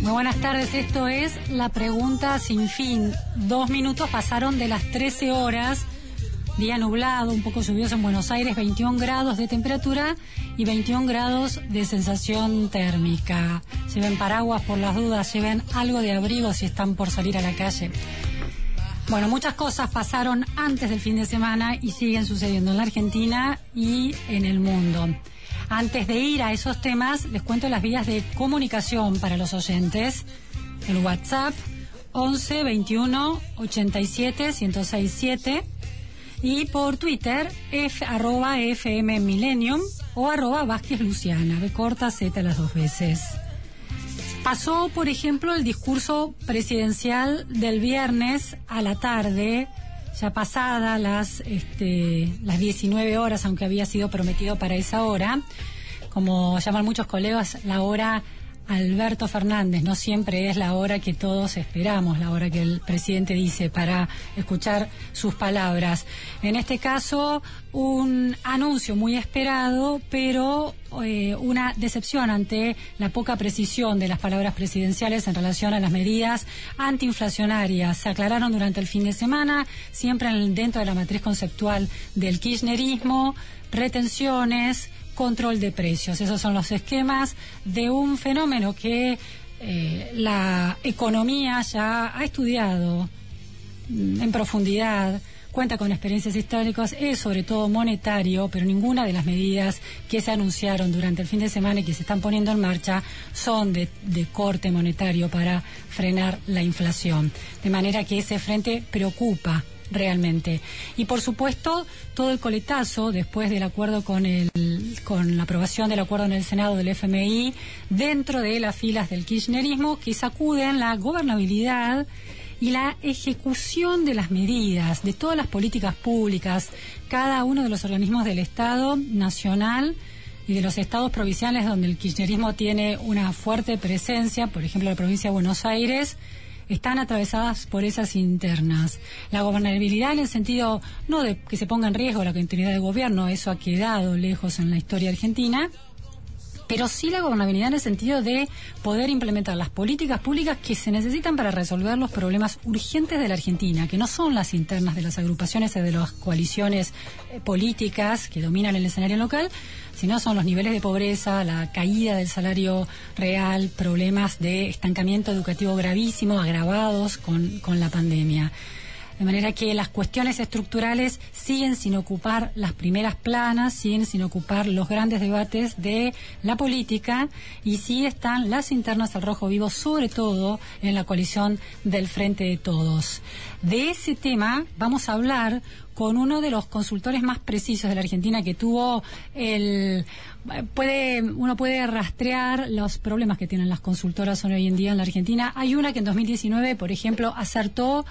Muy buenas tardes, esto es La Pregunta Sin Fin. Dos minutos pasaron de las 13 horas, día nublado, un poco lluvioso en Buenos Aires, 21 grados de temperatura y 21 grados de sensación térmica. Lleven paraguas por las dudas, lleven algo de abrigo si están por salir a la calle. Bueno, muchas cosas pasaron antes del fin de semana y siguen sucediendo en la Argentina y en el mundo. Antes de ir a esos temas, les cuento las vías de comunicación para los oyentes. El WhatsApp 11 21 87 1067 y por Twitter F, arroba FM o arroba Vázquez Luciana, de corta Z las dos veces. Pasó, por ejemplo, el discurso presidencial del viernes a la tarde, ya pasada las, este, las 19 horas, aunque había sido prometido para esa hora. Como llaman muchos colegas, la hora Alberto Fernández. No siempre es la hora que todos esperamos, la hora que el presidente dice para escuchar sus palabras. En este caso, un anuncio muy esperado, pero eh, una decepción ante la poca precisión de las palabras presidenciales en relación a las medidas antiinflacionarias. Se aclararon durante el fin de semana, siempre dentro de la matriz conceptual del kirchnerismo, retenciones, control de precios. Esos son los esquemas de un fenómeno que eh, la economía ya ha estudiado mm, en profundidad, cuenta con experiencias históricas, es sobre todo monetario, pero ninguna de las medidas que se anunciaron durante el fin de semana y que se están poniendo en marcha son de, de corte monetario para frenar la inflación. De manera que ese frente preocupa realmente. Y por supuesto, todo el coletazo después del acuerdo con el con la aprobación del acuerdo en el Senado del FMI dentro de las filas del kirchnerismo que sacuden la gobernabilidad y la ejecución de las medidas, de todas las políticas públicas, cada uno de los organismos del Estado nacional y de los estados provinciales donde el kirchnerismo tiene una fuerte presencia, por ejemplo la provincia de Buenos Aires, están atravesadas por esas internas. La gobernabilidad en el sentido no de que se ponga en riesgo la continuidad de gobierno, eso ha quedado lejos en la historia argentina, pero sí la gobernabilidad en el sentido de poder implementar las políticas públicas que se necesitan para resolver los problemas urgentes de la Argentina, que no son las internas de las agrupaciones o de las coaliciones eh, políticas que dominan el escenario local, sino son los niveles de pobreza, la caída del salario real, problemas de estancamiento educativo gravísimo agravados con, con la pandemia. De manera que las cuestiones estructurales siguen sin ocupar las primeras planas, siguen sin ocupar los grandes debates de la política y sí están las internas al rojo vivo, sobre todo en la coalición del Frente de Todos. De ese tema vamos a hablar con uno de los consultores más precisos de la Argentina que tuvo el puede uno puede rastrear los problemas que tienen las consultoras hoy en día en la Argentina. Hay una que en 2019, por ejemplo, acertó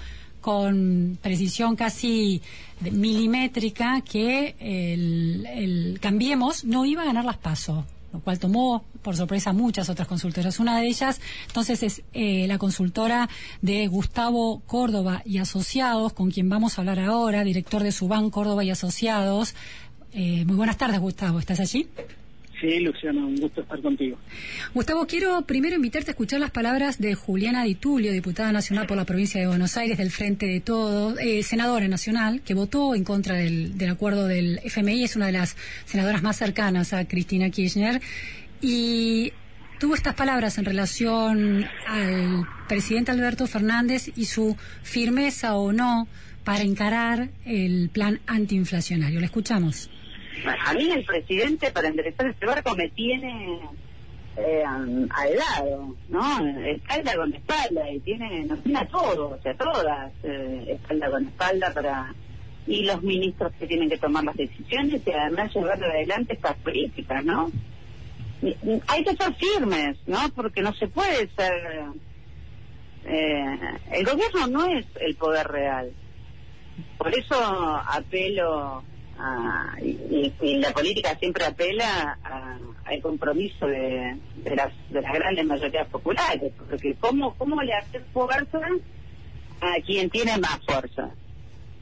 con precisión casi milimétrica que el, el Cambiemos no iba a ganar las pasos. lo cual tomó por sorpresa muchas otras consultoras. Una de ellas, entonces, es eh, la consultora de Gustavo Córdoba y Asociados, con quien vamos a hablar ahora, director de Subán Córdoba y Asociados. Eh, muy buenas tardes, Gustavo. ¿Estás allí? Sí, Luciano, un gusto estar contigo. Gustavo, quiero primero invitarte a escuchar las palabras de Juliana Di Tulio, diputada nacional por la provincia de Buenos Aires del Frente de Todos, eh, senadora nacional, que votó en contra del, del acuerdo del FMI, es una de las senadoras más cercanas a Cristina Kirchner, y tuvo estas palabras en relación al presidente Alberto Fernández y su firmeza o no para encarar el plan antiinflacionario. ¿Le escuchamos? A mí el presidente para enderezar este barco me tiene eh, al lado, ¿no? Espalda con espalda y tiene, nos tiene a todos, o sea, todas, eh, espalda con espalda para y los ministros que tienen que tomar las decisiones y además llevar adelante estas políticas, ¿no? Hay que ser firmes, ¿no? Porque no se puede ser... Eh, el gobierno no es el poder real. Por eso apelo y, la política siempre apela al compromiso de, de, las, de las grandes mayorías populares, porque ¿cómo, cómo le hace fuerza a quien tiene más fuerza?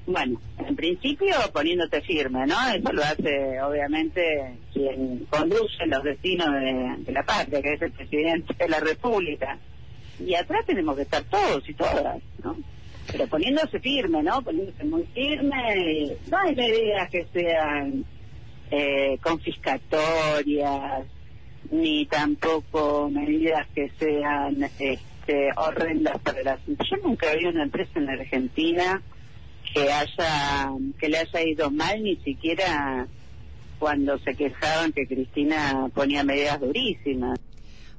Bueno, en principio poniéndote firme, ¿no? Eso lo hace obviamente quien conduce los destinos de, de la patria, que es el presidente de la República. Y atrás tenemos que estar todos y todas, ¿no? Pero poniéndose firme, ¿no? Poniéndose muy firme. No hay medidas que sean eh, confiscatorias, ni tampoco medidas que sean este, horrendas para la Yo nunca vi una empresa en la Argentina que haya que le haya ido mal, ni siquiera cuando se quejaban que Cristina ponía medidas durísimas.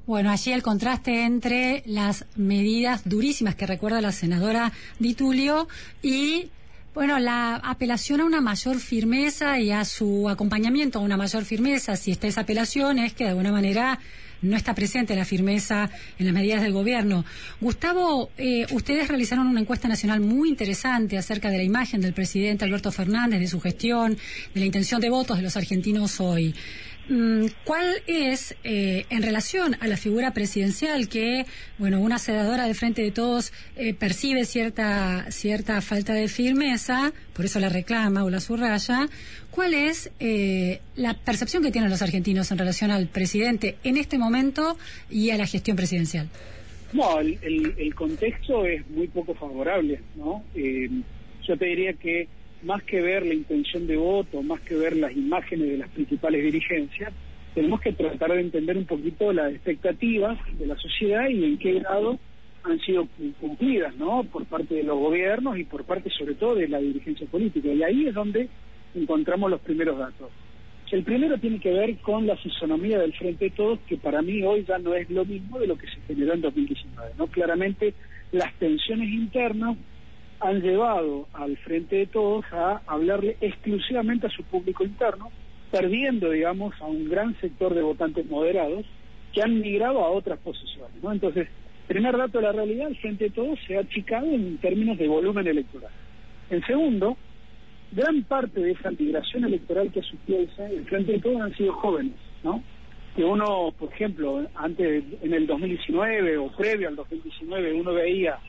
Bueno, allí el contraste entre las medidas durísimas que recuerda la senadora Di Tulio y bueno, la apelación a una mayor firmeza y a su acompañamiento a una mayor firmeza, si está esa apelación, es que de alguna manera no está presente la firmeza en las medidas del gobierno. Gustavo, eh, ustedes realizaron una encuesta nacional muy interesante acerca de la imagen del presidente Alberto Fernández, de su gestión, de la intención de votos de los argentinos hoy. Mm, ¿Cuál es, eh, en relación a la figura presidencial, que, bueno, una senadora de frente de todos eh, percibe cierta, cierta falta de firmeza, por eso la reclama o la subraya, cuál es eh, la percepción que tienen los argentinos en relación al presidente en este momento y a la gestión presidencial? No, el, el, el contexto es muy poco favorable, ¿no? yo te diría que más que ver la intención de voto, más que ver las imágenes de las principales dirigencias, tenemos que tratar de entender un poquito las expectativas de la sociedad y en qué grado han sido cumplidas, ¿no? Por parte de los gobiernos y por parte sobre todo de la dirigencia política. Y ahí es donde encontramos los primeros datos. El primero tiene que ver con la fisonomía del Frente de Todos, que para mí hoy ya no es lo mismo de lo que se generó en 2019, ¿no? Claramente las tensiones internas han llevado al frente de todos a hablarle exclusivamente a su público interno, perdiendo, digamos, a un gran sector de votantes moderados que han migrado a otras posiciones. ¿no? Entonces, primer dato de la realidad, el frente de todos se ha achicado en términos de volumen electoral. En segundo, gran parte de esa migración electoral que sufrió el frente de todos han sido jóvenes, ¿no? Que uno, por ejemplo, antes, en el 2019 o previo al 2019, uno veía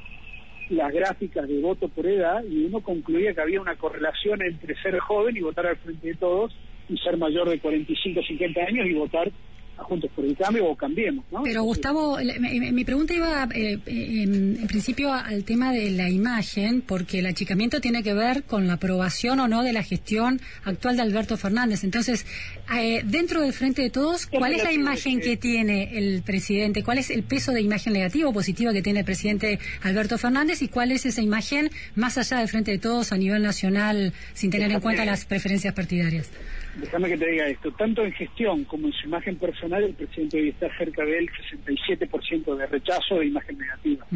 las gráficas de voto por edad y uno concluía que había una correlación entre ser joven y votar al frente de todos y ser mayor de 45 o 50 años y votar Juntos por el Cambio o Cambiemos. ¿no? Pero Gustavo, mi, pregunta iba eh, en, principio al tema de la imagen, porque el achicamiento tiene que ver con la aprobación o no de la gestión actual de Alberto Fernández. Entonces, eh, dentro del Frente de Todos, ¿cuál es la imagen que tiene el presidente? ¿Cuál es el peso de imagen negativa o positiva que tiene el presidente Alberto Fernández? ¿Y cuál es esa imagen más allá del Frente de Todos a nivel nacional, sin tener en cuenta las preferencias partidarias? Déjame que te diga esto, tanto en gestión como en su imagen personal, el presidente debe estar cerca del 67% de rechazo de imagen negativa.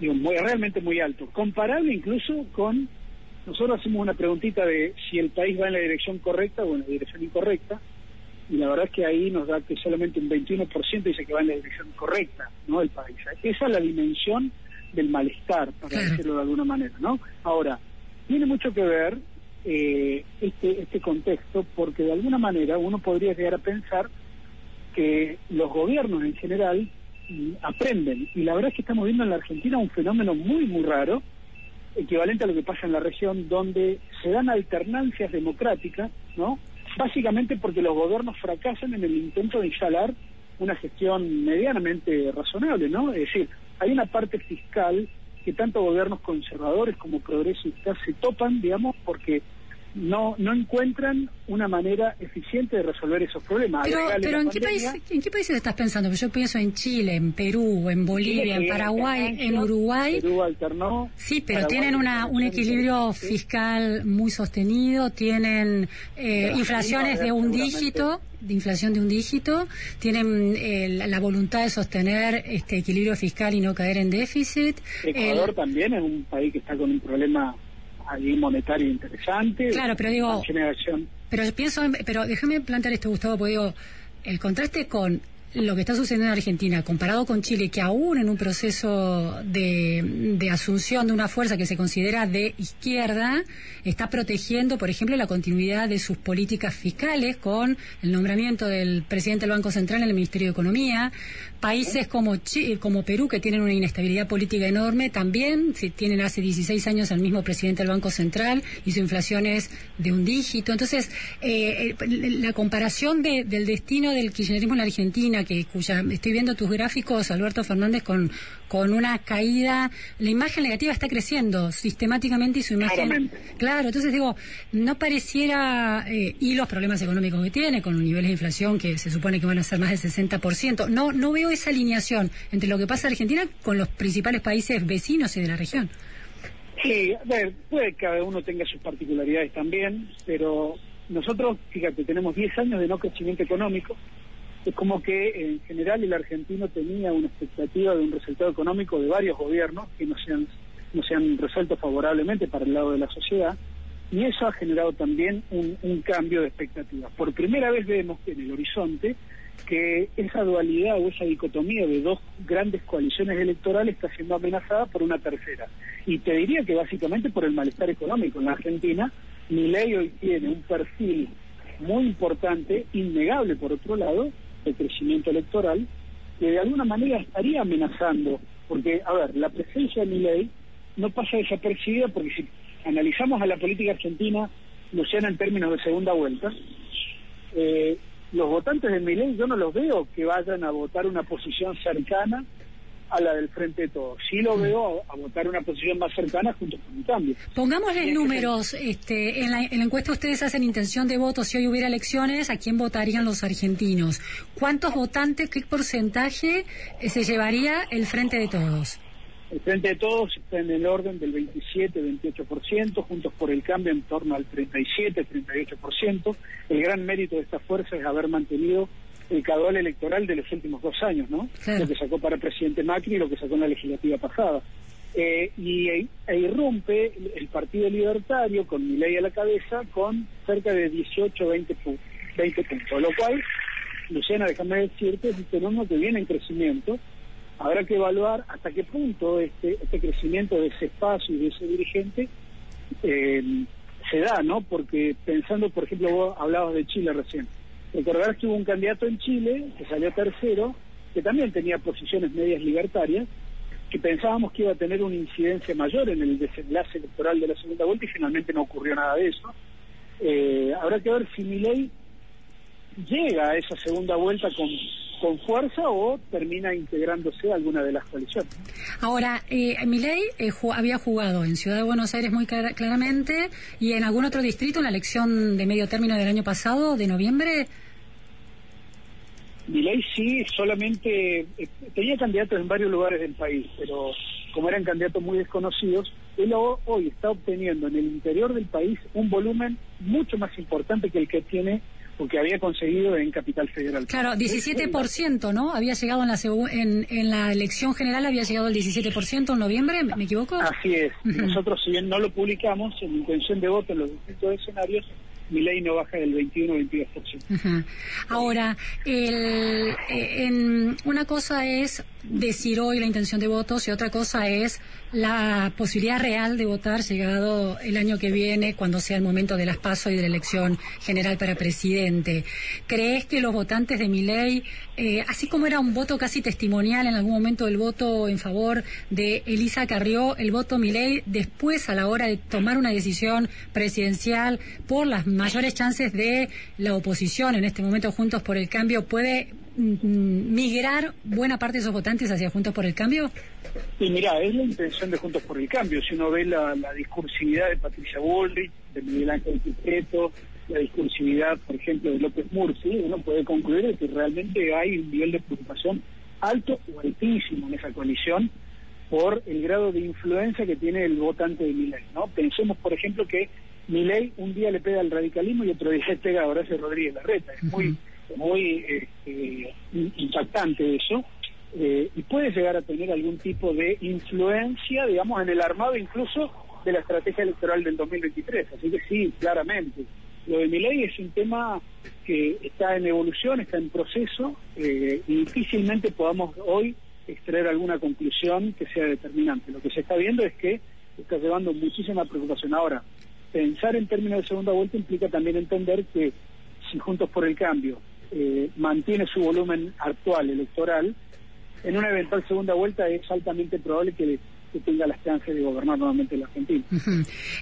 Digo, muy, realmente muy alto. Comparable incluso con, nosotros hacemos una preguntita de si el país va en la dirección correcta o en la dirección incorrecta, y la verdad es que ahí nos da que solamente un 21% dice que va en la dirección correcta, ¿no? El país. Esa es la dimensión del malestar, para decirlo de alguna manera, ¿no? Ahora, tiene mucho que ver eh, este, este contexto porque de alguna manera uno podría llegar a pensar que los gobiernos en general mm, aprenden. Y la verdad es que estamos viendo en la Argentina un fenómeno muy, muy raro, equivalente a lo que pasa en la región, donde se dan alternancias democráticas, ¿no? Básicamente porque los gobiernos fracasan en el intento de instalar una gestión medianamente razonable, ¿no? Es decir, hay una parte fiscal que tanto gobiernos conservadores como progresistas se topan, digamos, porque no no encuentran una manera eficiente de resolver esos problemas. Pero, pero ¿en, qué país, ¿en qué países estás pensando? Porque yo pienso en Chile, en Perú, en Bolivia, en Paraguay, en Uruguay. Perú alternó. Sí, pero Paraguay tienen una, un equilibrio sí. fiscal muy sostenido, tienen eh, inflaciones de un dígito, de inflación de un dígito, tienen eh, la, la voluntad de sostener este equilibrio fiscal y no caer en déficit. Ecuador El- también es un país que está con un problema monetario interesante. Claro, pero digo- generación Pero pienso, en- pero déjame plantear esto, Gustavo, porque digo, el contraste con lo que está sucediendo en Argentina comparado con Chile, que aún en un proceso de, de asunción de una fuerza que se considera de izquierda, está protegiendo, por ejemplo, la continuidad de sus políticas fiscales con el nombramiento del presidente del Banco Central en el Ministerio de Economía. Países como, Chi- como Perú, que tienen una inestabilidad política enorme, también si tienen hace 16 años al mismo presidente del Banco Central y su inflación es de un dígito. Entonces, eh, eh, la comparación de- del destino del kirchnerismo en la Argentina, que cuya estoy viendo tus gráficos, Alberto Fernández, con, con una caída, la imagen negativa está creciendo sistemáticamente y su imagen... Claramente. Claro, entonces digo, no pareciera, eh, y los problemas económicos que tiene, con niveles de inflación que se supone que van a ser más del 60%, no, no veo esa alineación entre lo que pasa en Argentina con los principales países vecinos y de la región. Sí, a ver, puede que cada uno tenga sus particularidades también, pero nosotros, fíjate, tenemos 10 años de no crecimiento económico. Es como que en general el argentino tenía una expectativa de un resultado económico de varios gobiernos que no se han, no se han resuelto favorablemente para el lado de la sociedad. Y eso ha generado también un, un cambio de expectativas. Por primera vez vemos en el horizonte que esa dualidad o esa dicotomía de dos grandes coaliciones electorales está siendo amenazada por una tercera. Y te diría que básicamente por el malestar económico. En la Argentina, ley hoy tiene un perfil muy importante, innegable por otro lado, de crecimiento electoral, que de alguna manera estaría amenazando, porque, a ver, la presencia de ley no pasa desapercibida porque si analizamos a la política argentina, Luciana, en términos de segunda vuelta, eh, los votantes de Milei yo no los veo que vayan a votar una posición cercana a la del Frente de Todos. Sí lo veo a, a votar una posición más cercana junto con un cambio. Pongámosle números, este, en, la, en la encuesta ustedes hacen intención de voto, si hoy hubiera elecciones, ¿a quién votarían los argentinos? ¿Cuántos votantes, qué porcentaje eh, se llevaría el Frente de Todos? El Frente de Todos está en el orden del 27-28%, Juntos por el Cambio en torno al 37-38%. El gran mérito de esta fuerza es haber mantenido el caudal electoral de los últimos dos años, ¿no? Claro. Lo que sacó para presidente Macri y lo que sacó en la legislativa pasada. Eh, y e, e irrumpe el, el Partido Libertario, con mi ley a la cabeza, con cerca de 18 20, pu- 20 puntos. Lo cual, Luciana, déjame decirte, es un fenómeno que viene en crecimiento. Habrá que evaluar hasta qué punto este, este crecimiento de ese espacio y de ese dirigente eh, se da, ¿no? Porque pensando, por ejemplo, vos hablabas de Chile recién. Recordarás que hubo un candidato en Chile que salió tercero, que también tenía posiciones medias libertarias, que pensábamos que iba a tener una incidencia mayor en el desenlace electoral de la segunda vuelta y finalmente no ocurrió nada de eso. Eh, habrá que ver si Milei llega a esa segunda vuelta con, con fuerza o termina integrándose a alguna de las coaliciones. Ahora, eh, Milei eh, ju- había jugado en Ciudad de Buenos Aires muy clara- claramente y en algún otro distrito en la elección de medio término del año pasado, de noviembre. Milei sí, solamente eh, tenía candidatos en varios lugares del país, pero como eran candidatos muy desconocidos, él ho- hoy está obteniendo en el interior del país un volumen mucho más importante que el que tiene o que había conseguido en Capital Federal. Claro, 17%, ¿no? Había llegado en la, en, en la elección general, había llegado el 17% en noviembre, ¿me equivoco? Así es. Nosotros, si bien no lo publicamos, en intención de voto en los distintos escenarios, mi ley no baja del 21-22%. Ajá. Ahora, el, eh, en, una cosa es decir hoy la intención de votos y otra cosa es la posibilidad real de votar llegado el año que viene, cuando sea el momento de las pasos y de la elección general para presidente. ¿Crees que los votantes de mi ley, eh, así como era un voto casi testimonial en algún momento el voto en favor de Elisa Carrió, el voto mi ley después a la hora de tomar una decisión presidencial por las mayores chances de la oposición, en este momento Juntos por el Cambio, puede migrar buena parte de esos votantes hacia Juntos por el Cambio? Y mira, es la intención de Juntos por el Cambio. Si uno ve la, la discursividad de Patricia Bullrich, de Miguel Ángel Piqueto, la discursividad, por ejemplo, de López Murci, uno puede concluir que realmente hay un nivel de preocupación alto o altísimo en esa coalición por el grado de influencia que tiene el votante de Milei, ¿no? Pensemos, por ejemplo, que Milei un día le pega al radicalismo y otro día le pega a Horacio Rodríguez Larreta. Es muy, muy eh, impactante eso. Eh, y puede llegar a tener algún tipo de influencia, digamos, en el armado incluso de la estrategia electoral del 2023. Así que sí, claramente. Lo de Milei es un tema que está en evolución, está en proceso, eh, y difícilmente podamos hoy extraer alguna conclusión que sea determinante. Lo que se está viendo es que está llevando muchísima preocupación. Ahora, pensar en términos de segunda vuelta implica también entender que si Juntos por el Cambio eh, mantiene su volumen actual electoral, en una eventual segunda vuelta es altamente probable que, que tenga las chances de gobernar nuevamente la Argentina.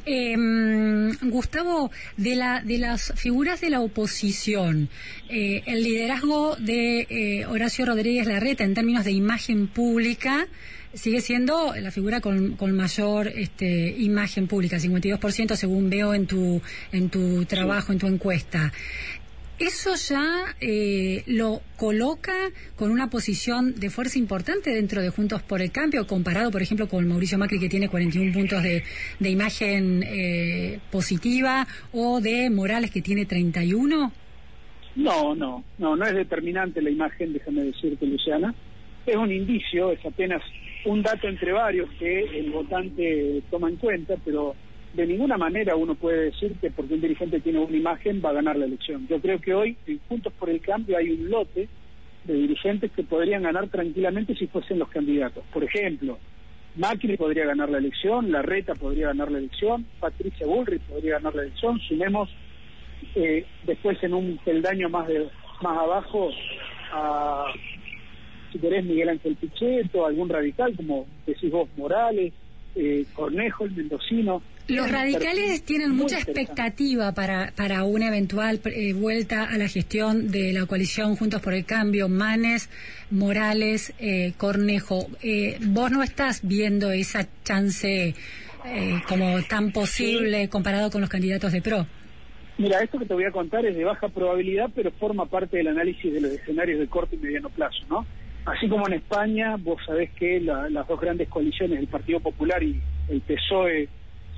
Eh, mm, Gustavo, de, la, de las figuras de la oposición, eh, el liderazgo de eh, Horacio Rodríguez Larreta en términos de imagen pública sigue siendo la figura con, con mayor este, imagen pública, 52% según veo en tu, en tu trabajo, en tu encuesta. ¿Eso ya eh, lo coloca con una posición de fuerza importante dentro de Juntos por el Cambio, comparado, por ejemplo, con Mauricio Macri, que tiene 41 puntos de, de imagen eh, positiva, o de Morales, que tiene 31? No, no, no, no es determinante la imagen, déjame decirte, Luciana. Es un indicio, es apenas un dato entre varios que el votante toma en cuenta, pero de ninguna manera uno puede decir que porque un dirigente tiene una imagen va a ganar la elección. Yo creo que hoy, en Juntos por el Cambio, hay un lote de dirigentes que podrían ganar tranquilamente si fuesen los candidatos. Por ejemplo, Macri podría ganar la elección, Larreta podría ganar la elección, Patricia Bullrich podría ganar la elección, sumemos eh, después en un peldaño más de más abajo a si querés Miguel Ángel Pichetto, algún radical como decís vos Morales, eh, Cornejo, el mendocino. Los radicales tienen mucha expectativa para, para una eventual eh, vuelta a la gestión de la coalición Juntos por el Cambio, Manes, Morales, eh, Cornejo. Eh, ¿Vos no estás viendo esa chance eh, como tan posible comparado con los candidatos de PRO? Mira, esto que te voy a contar es de baja probabilidad, pero forma parte del análisis de los escenarios de corto y mediano plazo, ¿no? Así como en España, vos sabés que la- las dos grandes coaliciones, el Partido Popular y el PSOE,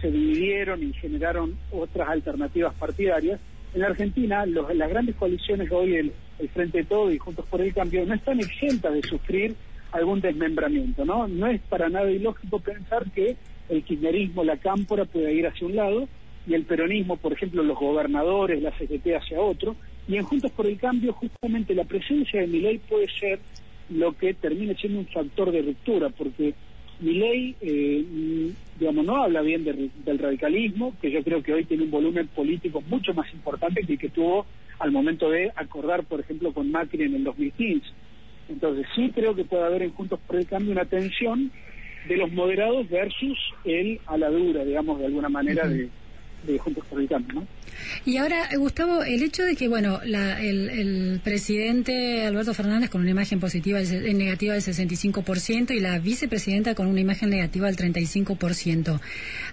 se dividieron y generaron otras alternativas partidarias. En la Argentina, los- las grandes coaliciones hoy, el, Frente de Todo y Juntos por el Cambio, no están exentas de sufrir algún desmembramiento, ¿no? No es para nada ilógico pensar que el kirchnerismo, la cámpora, pueda ir hacia un lado y el peronismo, por ejemplo, los gobernadores, la CGT hacia otro, y en Juntos por el Cambio, justamente la presencia de Milei puede ser lo que termine siendo un factor de ruptura, porque Milei, eh, digamos, no habla bien de- del radicalismo, que yo creo que hoy tiene un volumen político mucho más importante que el que tuvo al momento de acordar, por ejemplo, con Macri en el 2015. Entonces sí creo que puede haber en Juntos por el Cambio una tensión de los moderados versus el a la dura, digamos, de alguna manera, de, de Juntos por el Cambio, ¿no? Y ahora, eh, Gustavo, el hecho de que, bueno, la- el, el presidente Alberto Fernández con una imagen positiva, eh, negativa del 65% y la vicepresidenta con una imagen negativa del 35%,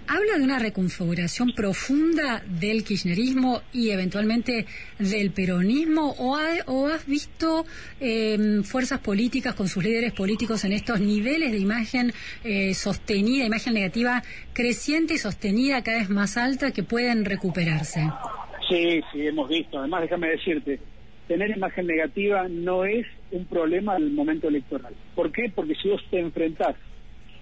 ¿habla de una reconfiguración profunda del kirchnerismo y eventualmente del peronismo? ¿O, ha- o has visto eh, fuerzas políticas con sus líderes políticos en estos niveles de imagen eh, sostenida, imagen negativa creciente y sostenida cada vez más alta que pueden recuperarse? Sí, sí, hemos visto. Además, déjame decirte, tener imagen negativa no es un problema al momento electoral. ¿Por qué? Porque si vos te enfrentás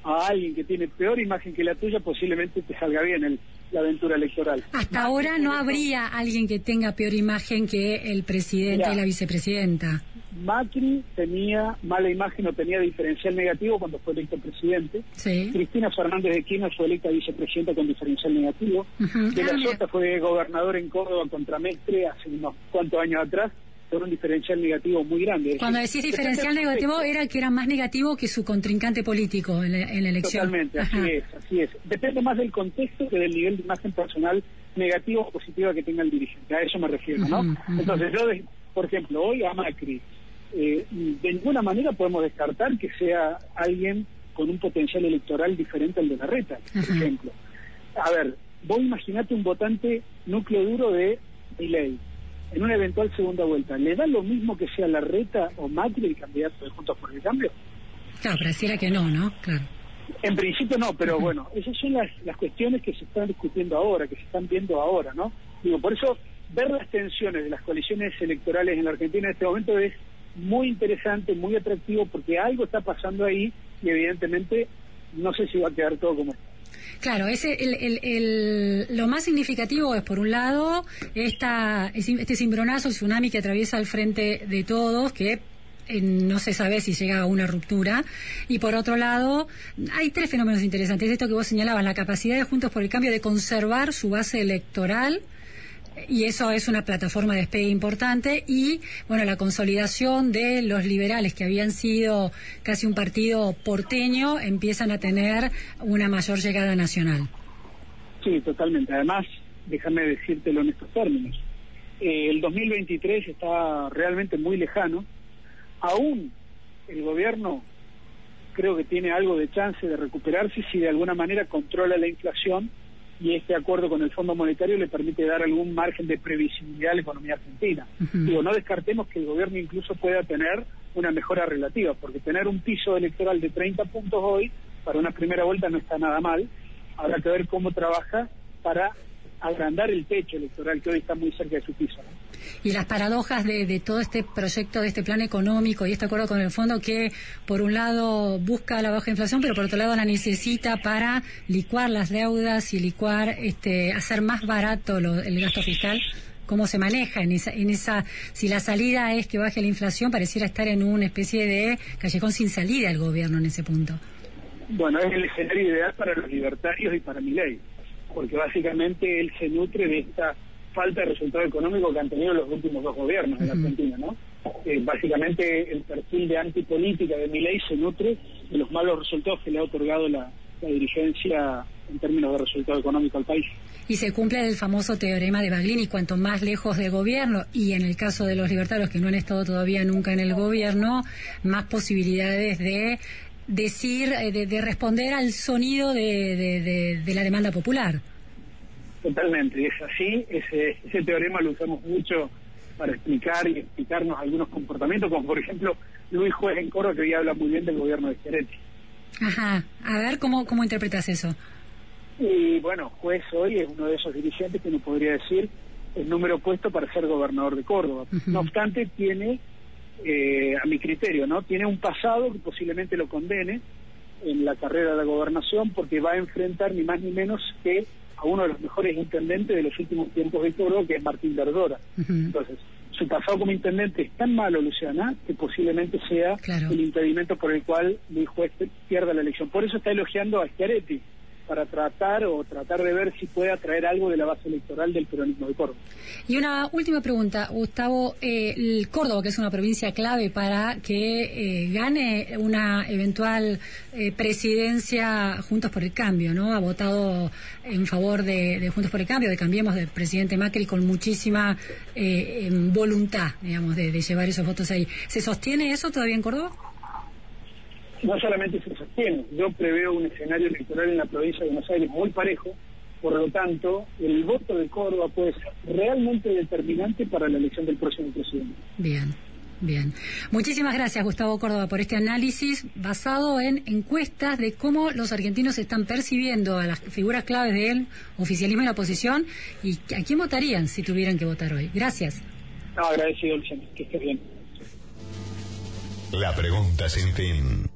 a alguien que tiene peor imagen que la tuya, posiblemente te salga bien. El, la aventura electoral. Hasta ahora no habría alguien que tenga peor imagen que el presidente y la vicepresidenta. Macri tenía mala imagen o tenía diferencial negativo cuando fue electo presidente. Sí. Cristina Fernández de Kirchner fue electa vicepresidenta con diferencial negativo. De la. Sota fue gobernador en Córdoba contra Mestre hace unos cuantos años atrás con un diferencial negativo muy grande. Cuando decís diferencial negativo era que era más negativo que su contrincante político en la, en la elección. Totalmente, así es, así es. Depende más del contexto que del nivel de imagen personal negativa o positiva que tenga el dirigente. A eso me refiero, ¿no? Entonces, yo, por ejemplo, hoy a Macri, eh, de ninguna manera podemos descartar que sea alguien con un potencial electoral diferente al de la reta, por Ajá. ejemplo. A ver, vos imaginate un votante núcleo duro de Milei en una eventual segunda vuelta. ¿Le da lo mismo que sea la reta o Macri el candidato de Juntos por el Cambio? Claro, pareciera que no, ¿no? Claro. En principio no, pero bueno, esas son las, las cuestiones que se están discutiendo ahora, que se están viendo ahora, ¿no? Digo, por eso ver las tensiones de las coaliciones electorales en la Argentina en este momento es muy interesante, muy atractivo, porque algo está pasando ahí y evidentemente no sé si va a quedar todo como. Claro, lo más significativo es, por un lado, esta, este cimbronazo, tsunami que atraviesa el frente de todos, que eh, no se sabe si llega a una ruptura. Y por otro lado, hay tres fenómenos interesantes. Esto que vos señalabas, la capacidad de Juntos por el Cambio de conservar su base electoral y eso es una plataforma de despegue importante y bueno la consolidación de los liberales que habían sido casi un partido porteño empiezan a tener una mayor llegada nacional Sí, totalmente. Además, déjame decírtelo en estos términos. Eh, el 2023 está realmente muy lejano. Aún el gobierno creo que tiene algo de chance de recuperarse si de alguna manera controla la inflación y este acuerdo con el Fondo Monetario le permite dar algún margen de previsibilidad a la economía argentina. Ujú. Digo, no descartemos que el gobierno incluso pueda tener una mejora relativa, porque tener un piso electoral de 30 puntos hoy para una primera vuelta no está nada mal. Habrá que ver cómo trabaja para agrandar el techo electoral que hoy está muy cerca de su piso. ¿no? Y las paradojas de, de todo este proyecto de este plan económico y este acuerdo con el fondo que por un lado busca la baja inflación pero por otro lado la necesita para licuar las deudas y licuar este hacer más barato lo- el gasto fiscal cómo se maneja en esa, en esa, si la salida es que baje la inflación, pareciera estar en una especie de callejón sin salida el gobierno en ese punto. Bueno, es el escenario ideal para los libertarios y para mi ley, porque básicamente él se nutre de esta falta de resultado económico que han tenido los últimos dos gobiernos en la Ujú. Argentina, ¿no? Eh, básicamente el perfil de antipolítica de mi ley se nutre de los malos resultados que le ha otorgado la, la dirigencia en términos de resultado económico al país. Y se cumple el famoso teorema de Baglini, cuanto más lejos del gobierno, y en el caso de los libertarios que no han estado todavía nunca en el gobierno, más posibilidades de decir, eh, de, de responder al sonido de, de- de- de la demanda popular. Totalmente, es así. Ese, ese teorema lo usamos mucho para explicar y explicarnos algunos comportamientos, como por ejemplo Luis Juez en Córdoba, que hoy habla muy bien del gobierno de Schiaretti. Ajá, a ver cómo, cómo interpretas eso. Y bueno, Juez hoy es uno de esos dirigentes que uno podría decir el número puesto para ser gobernador de Córdoba. No obstante, tiene, eh, a mi criterio, ¿no? Tiene un pasado que posiblemente lo condene en la carrera de la gobernación porque va a enfrentar ni más ni menos que a uno de los mejores intendentes de los últimos tiempos de Córdoba, que es Martín Verdora. Entonces, su pasado como intendente es tan malo, Luciana, que posiblemente sea Claro. el impedimento por el cual Luis Juez pierda la elección. Por eso está elogiando a Schiaretti, para tratar o tratar de ver si puede atraer algo de la base electoral del peronismo de Córdoba. Y una última pregunta, Gustavo. Eh, el Córdoba, que es una provincia clave para que eh, gane una eventual eh, presidencia Juntos por el Cambio, ¿no? Ha votado en favor de, de Juntos por el Cambio, de Cambiemos del presidente Macri con muchísima eh, em, voluntad, digamos, de, de llevar esos votos ahí. ¿Se sostiene eso todavía en Córdoba? No solamente se sostiene, yo preveo un escenario electoral en la provincia de Buenos Aires muy parejo, por lo tanto, el voto de Córdoba puede ser realmente determinante para la elección del próximo presidente. Bien, bien. Muchísimas gracias, Gustavo Córdoba, por este análisis basado en encuestas de cómo los argentinos están percibiendo a las figuras claves del oficialismo y la oposición y a quién votarían si tuvieran que votar hoy. Gracias. No, agradecido, Luciano, que estés bien. La pregunta sin fin.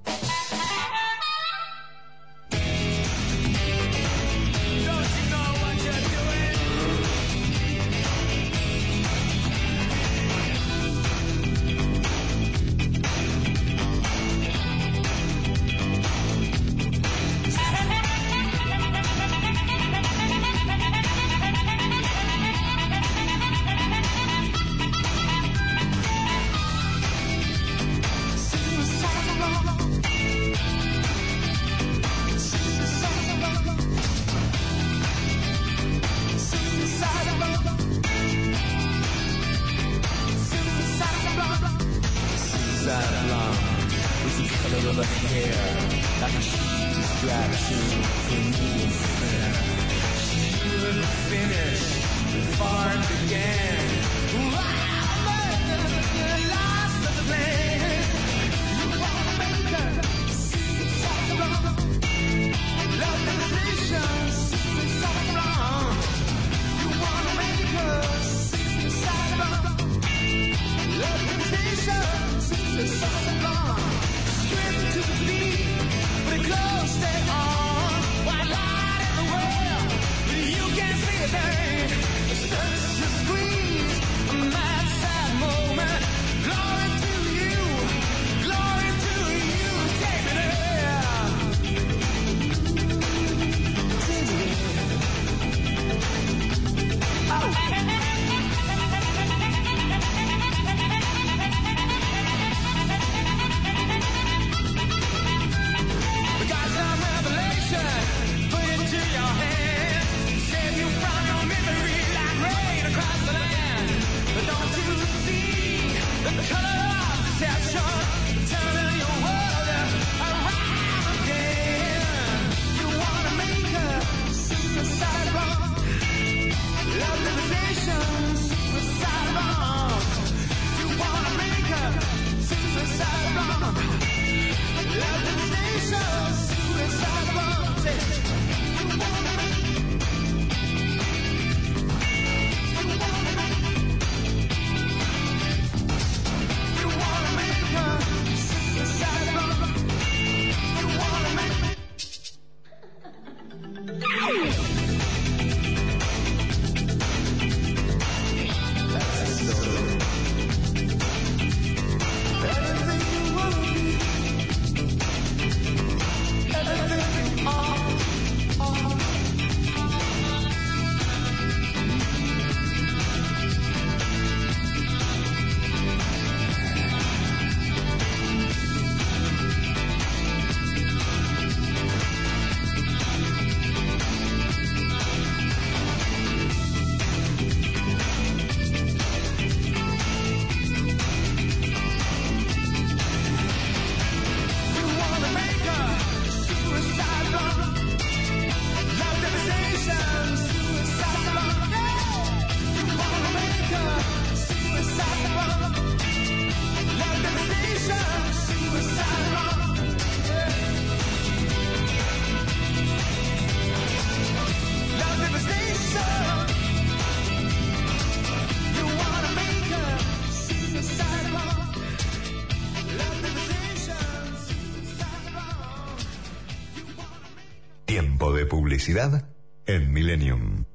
En Millennium.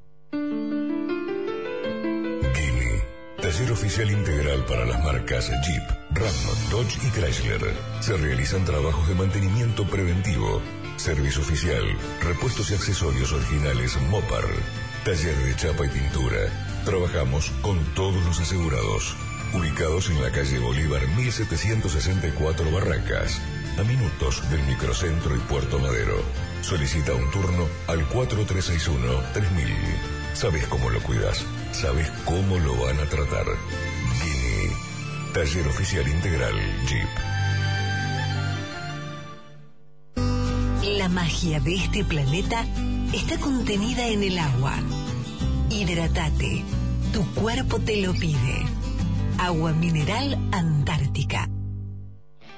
Gini, taller oficial integral para las marcas Jeep, Ram, Dodge y Chrysler. Se realizan trabajos de mantenimiento preventivo, servicio oficial, repuestos y accesorios originales Mopar, taller de chapa y pintura. Trabajamos con todos los asegurados. Ubicados en la calle Bolívar 1764 Barracas, a minutos del microcentro y Puerto Madero. Solicita un turno al 4361-3000. Sabes cómo lo cuidas, sabes cómo lo van a tratar. Guinea, taller oficial integral Jeep. La magia de este planeta está contenida en el agua. Hidratate. Tu cuerpo te lo pide. Agua mineral Antártica.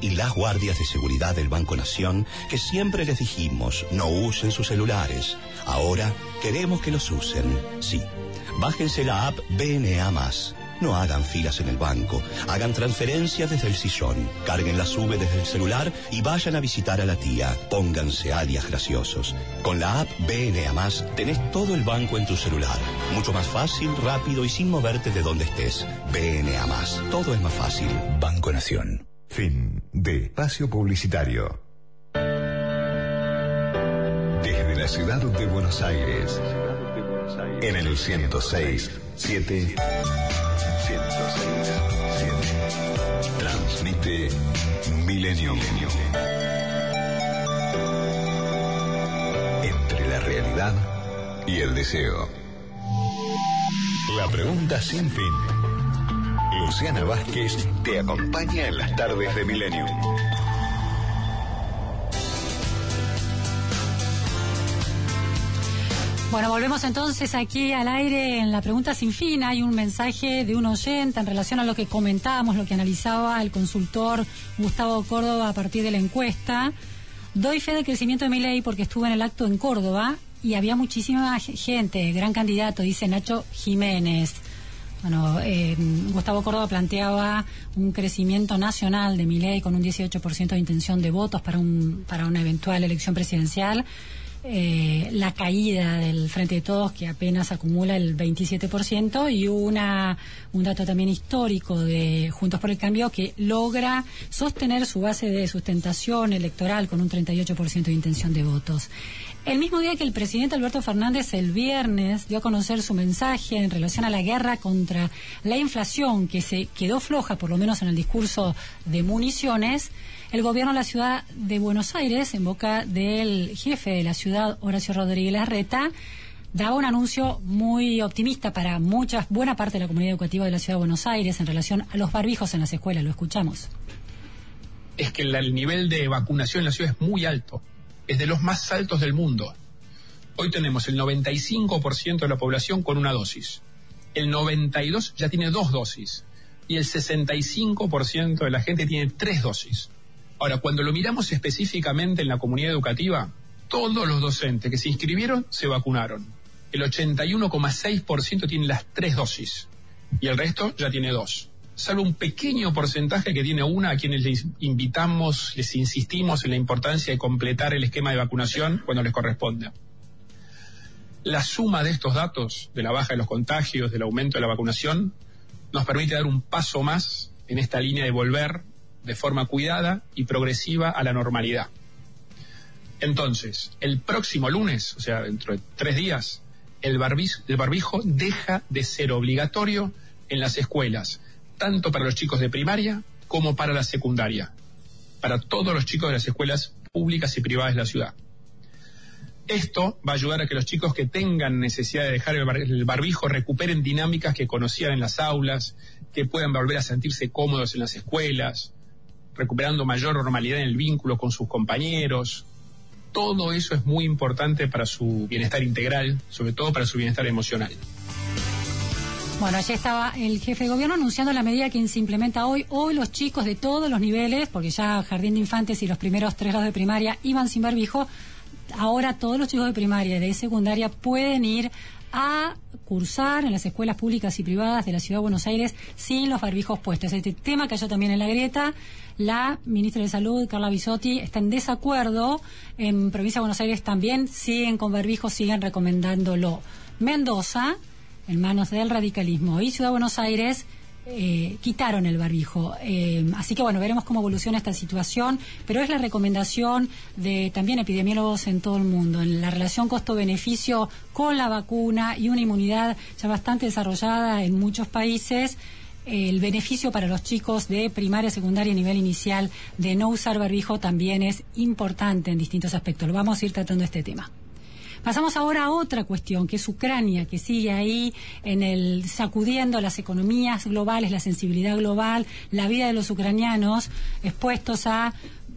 Y las guardias de seguridad del Banco Nación, que siempre les dijimos no usen sus celulares, ahora queremos que los usen. Sí. Bájense la app BNA. No hagan filas en el banco, hagan transferencias desde el sillón, carguen la sube desde el celular y vayan a visitar a la tía. Pónganse alias graciosos. Con la app BNA tenés todo el banco en tu celular. Mucho más fácil, rápido y sin moverte de donde estés. BNA. Todo es más fácil. Banco Nación. Fin de espacio publicitario. Desde la ciudad de Buenos Aires. En el 106, 7. 106, 7. Transmite Milenio. Entre la realidad y el deseo. La pregunta sin fin. Luciana Vázquez te acompaña en las tardes de Milenio. Bueno, volvemos entonces aquí al aire en la pregunta sin fin. Hay un mensaje de un oyente en relación a lo que comentábamos, lo que analizaba el consultor Gustavo Córdoba a partir de la encuesta. Doy fe del crecimiento de mi ley porque estuve en el acto en Córdoba y había muchísima gente, gran candidato, dice Nacho Jiménez. Bueno, eh, Gustavo Córdoba planteaba un crecimiento nacional de mi ley con un 18% de intención de votos para, un, para una eventual elección presidencial eh, la caída del Frente de Todos, que apenas acumula el 27%, y una, un dato también histórico de Juntos por el Cambio, que logra sostener su base de sustentación electoral con un 38% de intención de votos. El mismo día que el presidente Alberto Fernández el viernes dio a conocer su mensaje en relación a la guerra contra la inflación, que se quedó floja, por lo menos en el discurso de municiones, el gobierno de la ciudad de Buenos Aires, en boca del jefe de la ciudad, Horacio Rodríguez Larreta, daba un anuncio muy optimista para mucha, buena parte de la comunidad educativa de la ciudad de Buenos Aires en relación a los barbijos en las escuelas. Lo escuchamos. Es que el nivel de vacunación en la ciudad es muy alto, es de los más altos del mundo. Hoy tenemos el 95% de la población con una dosis. El 92% ya tiene dos dosis. Y el 65% de la gente tiene tres dosis. Ahora, cuando lo miramos específicamente en la comunidad educativa, todos los docentes que se inscribieron se vacunaron. El 81,6% tiene las tres dosis y el resto ya tiene dos. Salvo un pequeño porcentaje que tiene una a quienes les invitamos, les insistimos en la importancia de completar el esquema de vacunación cuando les corresponda. La suma de estos datos, de la baja de los contagios, del aumento de la vacunación, nos permite dar un paso más en esta línea de volver de forma cuidada y progresiva a la normalidad. Entonces, el próximo lunes, o sea, dentro de tres días, el, el barbijo deja de ser obligatorio en las escuelas, tanto para los chicos de primaria como para la secundaria, para todos los chicos de las escuelas públicas y privadas de la ciudad. Esto va a ayudar a que los chicos que tengan necesidad de dejar el barbijo recuperen dinámicas que conocían en las aulas, que puedan volver a sentirse cómodos en las escuelas, recuperando mayor normalidad en el vínculo con sus compañeros. Todo eso es muy importante para su bienestar integral, sobre todo para su bienestar emocional. Bueno, allí estaba el jefe de gobierno anunciando la medida que se implementa hoy. Hoy los chicos de todos los niveles, porque ya Jardín de Infantes y los primeros tres grados de primaria iban sin barbijo, ahora todos los chicos de primaria y de secundaria pueden ir a cursar en las escuelas públicas y privadas de la Ciudad de Buenos Aires sin los barbijos puestos. Este tema cayó también en la grieta. La ministra de Salud, Carla Bisotti, está en desacuerdo. En Provincia de Buenos Aires también siguen con barbijos, siguen recomendándolo. Mendoza, en manos del radicalismo, y Ciudad de Buenos Aires eh, quitaron el barbijo. Eh, así que bueno, veremos cómo evoluciona esta situación, pero es la recomendación de también epidemiólogos en todo el mundo, en la relación costo-beneficio con la vacuna y una inmunidad ya bastante desarrollada en muchos países. El beneficio para los chicos de primaria, secundaria y nivel inicial de no usar barbijo también es importante en distintos aspectos. Lo vamos a ir tratando este tema. Pasamos ahora a otra cuestión, que es Ucrania, que sigue ahí en el sacudiendo las economías globales, la sensibilidad global, la vida de los ucranianos expuestos a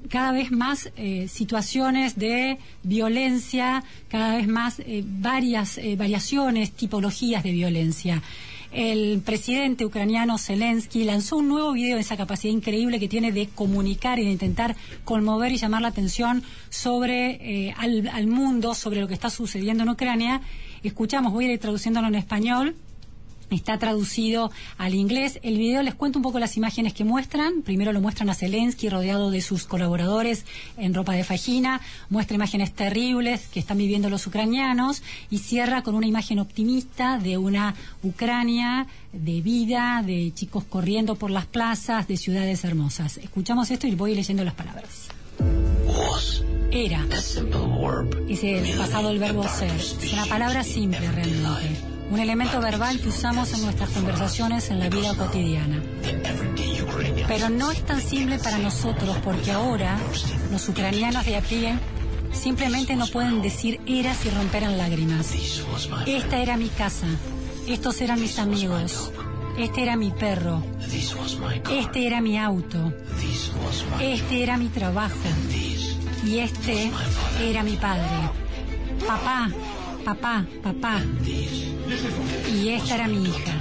cada vez más eh, situaciones de violencia, cada vez más eh, varias eh, variaciones, tipologías de violencia. El presidente ucraniano Zelensky lanzó un nuevo video de esa capacidad increíble que tiene de comunicar y de intentar conmover y llamar la atención sobre eh, al, al mundo, sobre lo que está sucediendo en Ucrania. Escuchamos, voy a ir traduciéndolo en español. Está traducido al inglés. El video les cuento un poco las imágenes que muestran. Primero lo muestran a Zelensky rodeado de sus colaboradores en ropa de fajina. Muestra imágenes terribles que están viviendo los ucranianos y cierra con una imagen optimista de una Ucrania de vida, de chicos corriendo por las plazas, de ciudades hermosas. Escuchamos esto y voy leyendo las palabras. Era. Es el pasado del verbo ser. Es una palabra simple realmente. Un elemento verbal que usamos en nuestras conversaciones en la vida cotidiana. Pero no es tan simple para nosotros porque ahora los ucranianos de a pie simplemente no pueden decir eras y romper en lágrimas. Esta era mi casa. Estos eran mis amigos. Este era mi perro. Este era mi auto. Este era mi trabajo. Y este era mi padre. Papá, papá, papá. Y esta era mi hija.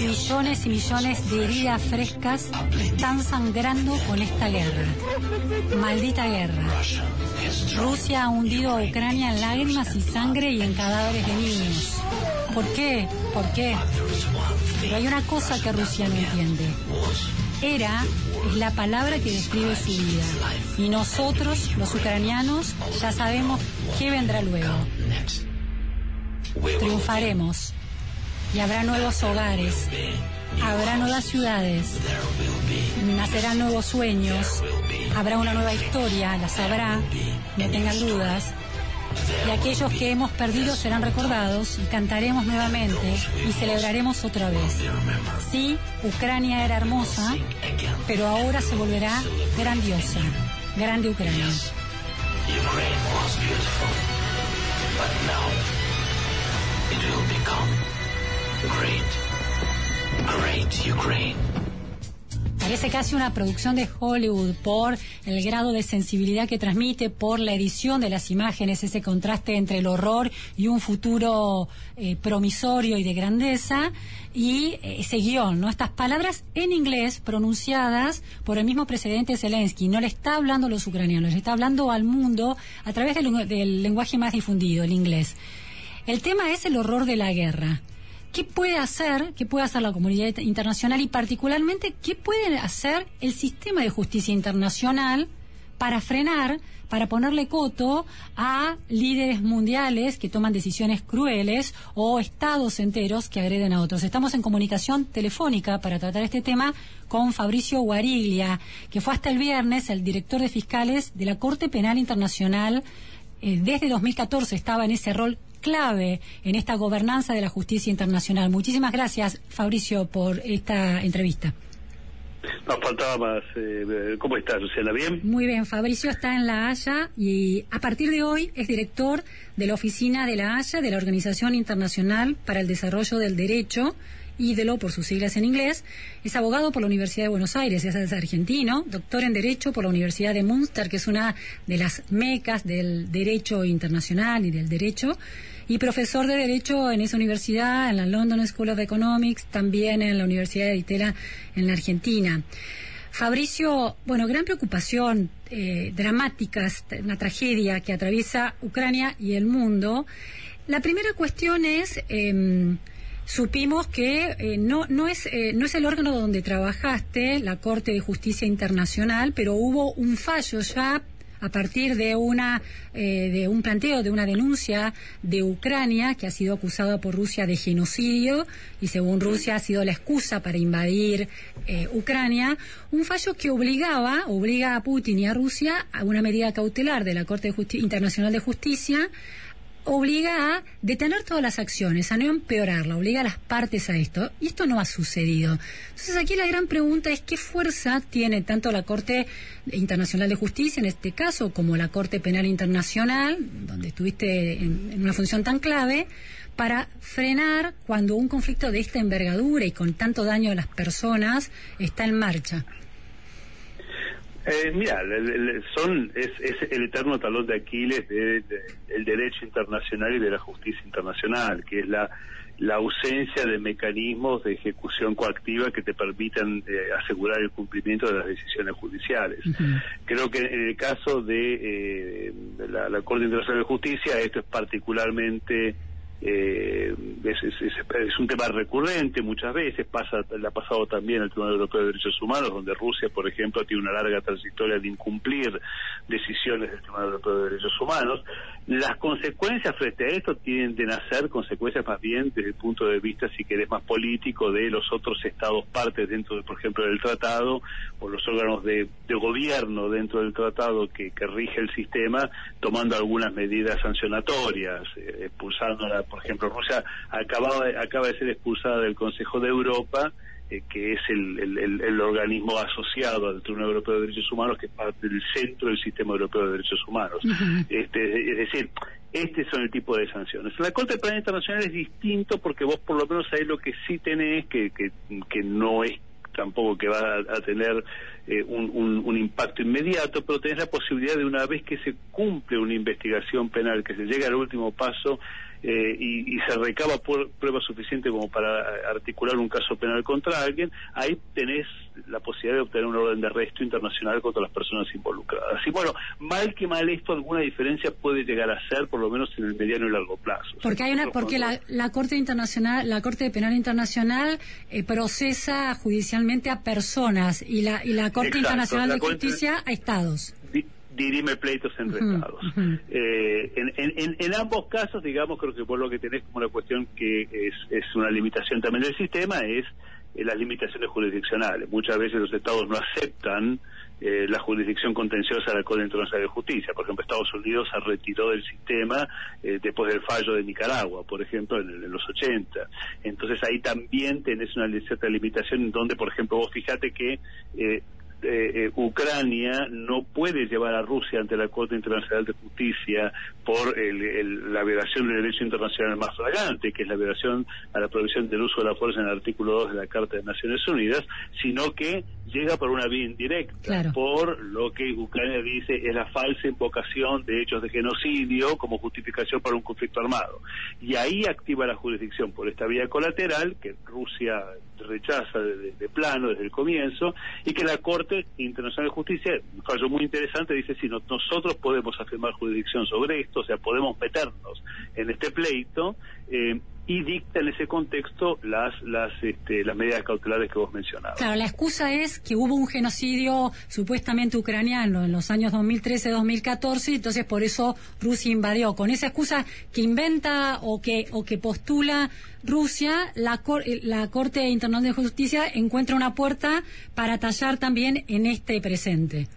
Millones y millones de heridas frescas están sangrando con esta guerra. Maldita guerra. Rusia ha hundido a Ucrania en lágrimas y sangre y en cadáveres de niños. ¿Por qué? ¿Por qué? Pero hay una cosa que Rusia no entiende. Era es la palabra que describe su vida. Y nosotros, los ucranianos, ya sabemos qué vendrá luego. Triunfaremos. Y habrá nuevos hogares. Habrá nuevas ciudades. Nacerán nuevos sueños. Habrá una nueva historia, la sabrá, no tengan dudas. Y aquellos que hemos perdido serán recordados y cantaremos nuevamente y celebraremos otra vez. Sí, Ucrania era hermosa, pero ahora se volverá grandiosa. Grande Ucrania. Great Ukraine. Parece casi una producción de Hollywood por el grado de sensibilidad que transmite, por la edición de las imágenes, ese contraste entre el horror y un futuro eh, promisorio y de grandeza, y eh, ese guion, ¿no? Estas palabras en inglés pronunciadas por el mismo presidente Zelensky. No le está hablando a los ucranianos, le está hablando al mundo a través del, del lenguaje más difundido, el inglés. El tema es el horror de la guerra. ¿Qué puede hacer, qué puede hacer la comunidad internacional y particularmente qué puede hacer el sistema de justicia internacional para frenar, para ponerle coto a líderes mundiales que toman decisiones crueles o estados enteros que agreden a otros? Estamos en comunicación telefónica para tratar este tema con Fabricio Guariglia, que fue hasta el viernes el director de fiscales de la Corte Penal Internacional. Eh, desde 2014 estaba en ese rol clave en esta gobernanza de la justicia internacional. Muchísimas gracias, Fabricio, por esta entrevista. Nos faltaba más. Eh, ¿Cómo estás, Luciana? ¿Bien? Muy bien, Fabricio está en La Haya y a partir de hoy es director de la oficina de La Haya de la Organización Internacional para el Desarrollo del Derecho IDELO por sus siglas en inglés, es abogado por la Universidad de Buenos Aires, es argentino, doctor en Derecho por la Universidad de Münster, que es una de las mecas del derecho internacional y del derecho, y profesor de Derecho en esa universidad, en la London School of Economics, también en la Universidad de Itela en la Argentina. Fabricio, bueno, gran preocupación, eh, dramáticas, una tragedia que atraviesa Ucrania y el mundo. La primera cuestión es, eh, supimos que eh, no, no, es, eh, no es el órgano donde trabajaste, la Corte de Justicia Internacional, pero hubo un fallo ya a partir de una eh, de un planteo de una denuncia de Ucrania que ha sido acusada por Rusia de genocidio y según Rusia ha sido la excusa para invadir eh, Ucrania. Un fallo que obligaba obliga a Putin y a Rusia a una medida cautelar de la Corte Internacional de Justicia obliga a detener todas las acciones, a no empeorarla, obliga a las partes a esto. Y esto no ha sucedido. Entonces aquí la gran pregunta es qué fuerza tiene tanto la Corte Internacional de Justicia, en este caso, como la Corte Penal Internacional, donde estuviste en, una función tan clave, para frenar cuando un conflicto de esta envergadura y con tanto daño a las personas está en marcha. Eh, mira, son, es, es el eterno talón de Aquiles de- de- del derecho internacional y de la justicia internacional, que es la la ausencia de mecanismos de ejecución coactiva que te permitan eh, asegurar el cumplimiento de las decisiones judiciales. Creo que en el caso de, eh, de la, la Corte Internacional de Justicia esto es particularmente eh, es, un tema recurrente muchas veces, pasa, le ha pasado también al Tribunal Europeo de Derechos Humanos, donde Rusia, por ejemplo, tiene una larga trayectoria de incumplir decisiones del Tribunal Europeo de Derechos Humanos. Las consecuencias frente a esto tienden a ser consecuencias más bien desde el punto de vista, si querés, más político de los otros estados partes dentro, de, por ejemplo, del tratado o los órganos de, gobierno dentro del tratado que, que rige el sistema, tomando algunas medidas sancionatorias, eh, expulsándola, por ejemplo, Rusia acababa de- acaba de ser expulsada del Consejo de Europa, eh, que es el, el- el- el organismo asociado al Tribunal Europeo de Derechos Humanos, que es parte del centro del sistema europeo de derechos humanos. este, es decir, este son el tipo de sanciones. La Corte Penal Internacional es distinto porque vos por lo menos ahí lo que sí tenés, que, que, que no es tampoco que va a, a tener eh, un, un- un impacto inmediato, pero tenés la posibilidad de una vez que se cumple una investigación penal, que se llega al último paso eh, y, y se recaba por, prueba suficiente como para articular un caso penal contra alguien, ahí tenés la posibilidad de obtener un orden de arresto internacional contra las personas involucradas. Y bueno, mal que mal esto, alguna diferencia puede llegar a ser, por lo menos en el mediano y largo plazo. Porque hay una, porque la, la Corte Internacional, la Corte Penal Internacional eh, procesa judicialmente a personas y la y la Corte Exacto, Internacional la de Justicia a estados. Di- dirime pleitos estados. ujú. Eh, en, en- en- en ambos casos, digamos, creo que vos lo que tenés como una cuestión que es, es una limitación también del sistema es eh, las limitaciones jurisdiccionales. Muchas veces los estados no aceptan eh, la jurisdicción contenciosa de la Corte Internacional de Justicia. Por ejemplo, Estados Unidos se retiró del sistema eh, después del fallo de Nicaragua, por ejemplo, en, en los 80. Entonces ahí también tenés una cierta limitación en donde, por ejemplo, vos fijate que eh, eh, eh, Ucrania no puede llevar a Rusia ante la Corte Internacional de Justicia por el- el- la violación del derecho internacional más flagrante, que es la violación a la prohibición del uso de la fuerza en el artículo 2 de la Carta de Naciones Unidas, sino que llega por una vía indirecta, Claro. por lo que Ucrania dice es la falsa invocación de hechos de genocidio como justificación para un conflicto armado. Y ahí activa la jurisdicción por esta vía colateral, que Rusia rechaza de, de- plano desde el comienzo, y que la Corte Internacional de Justicia, un fallo muy interesante, dice si no- nosotros podemos afirmar jurisdicción sobre esto, o sea, podemos meternos en este pleito, eh, y dicta en ese contexto las las este, las medidas cautelares que vos mencionabas. Claro, la excusa es que hubo un genocidio supuestamente ucraniano en los años 2013-2014, entonces por eso Rusia invadió. Con esa excusa que inventa o que o que postula Rusia, la, cor- eh, la Corte Internacional de Justicia encuentra una puerta para tallar también en este presente.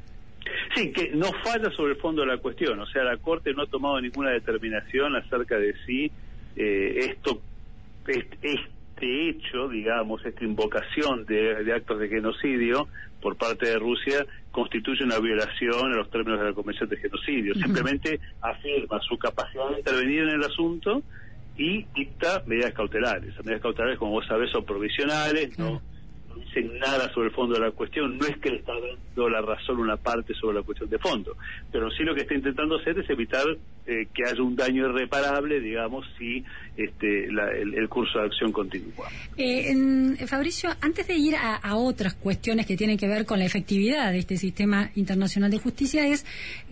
Sí, que no falla sobre el fondo de la cuestión. O sea, la Corte no ha tomado ninguna determinación acerca de si eh, esto, est- este hecho, digamos, esta invocación de, de actos de genocidio por parte de Rusia constituye una violación a los términos de la Convención de Genocidio. Simplemente afirma su capacidad de intervenir en el asunto y dicta medidas cautelares. Medidas cautelares, como vos sabés, son provisionales, no dicen nada sobre el fondo de la cuestión, no es que le está dando la razón una parte sobre la cuestión de fondo, pero sí lo que está intentando hacer es evitar eh, que haya un daño irreparable, digamos, si este, la- el, curso de acción continúa. Eh, en- Fabricio, antes de ir a, otras cuestiones que tienen que ver con la efectividad de este sistema internacional de justicia, es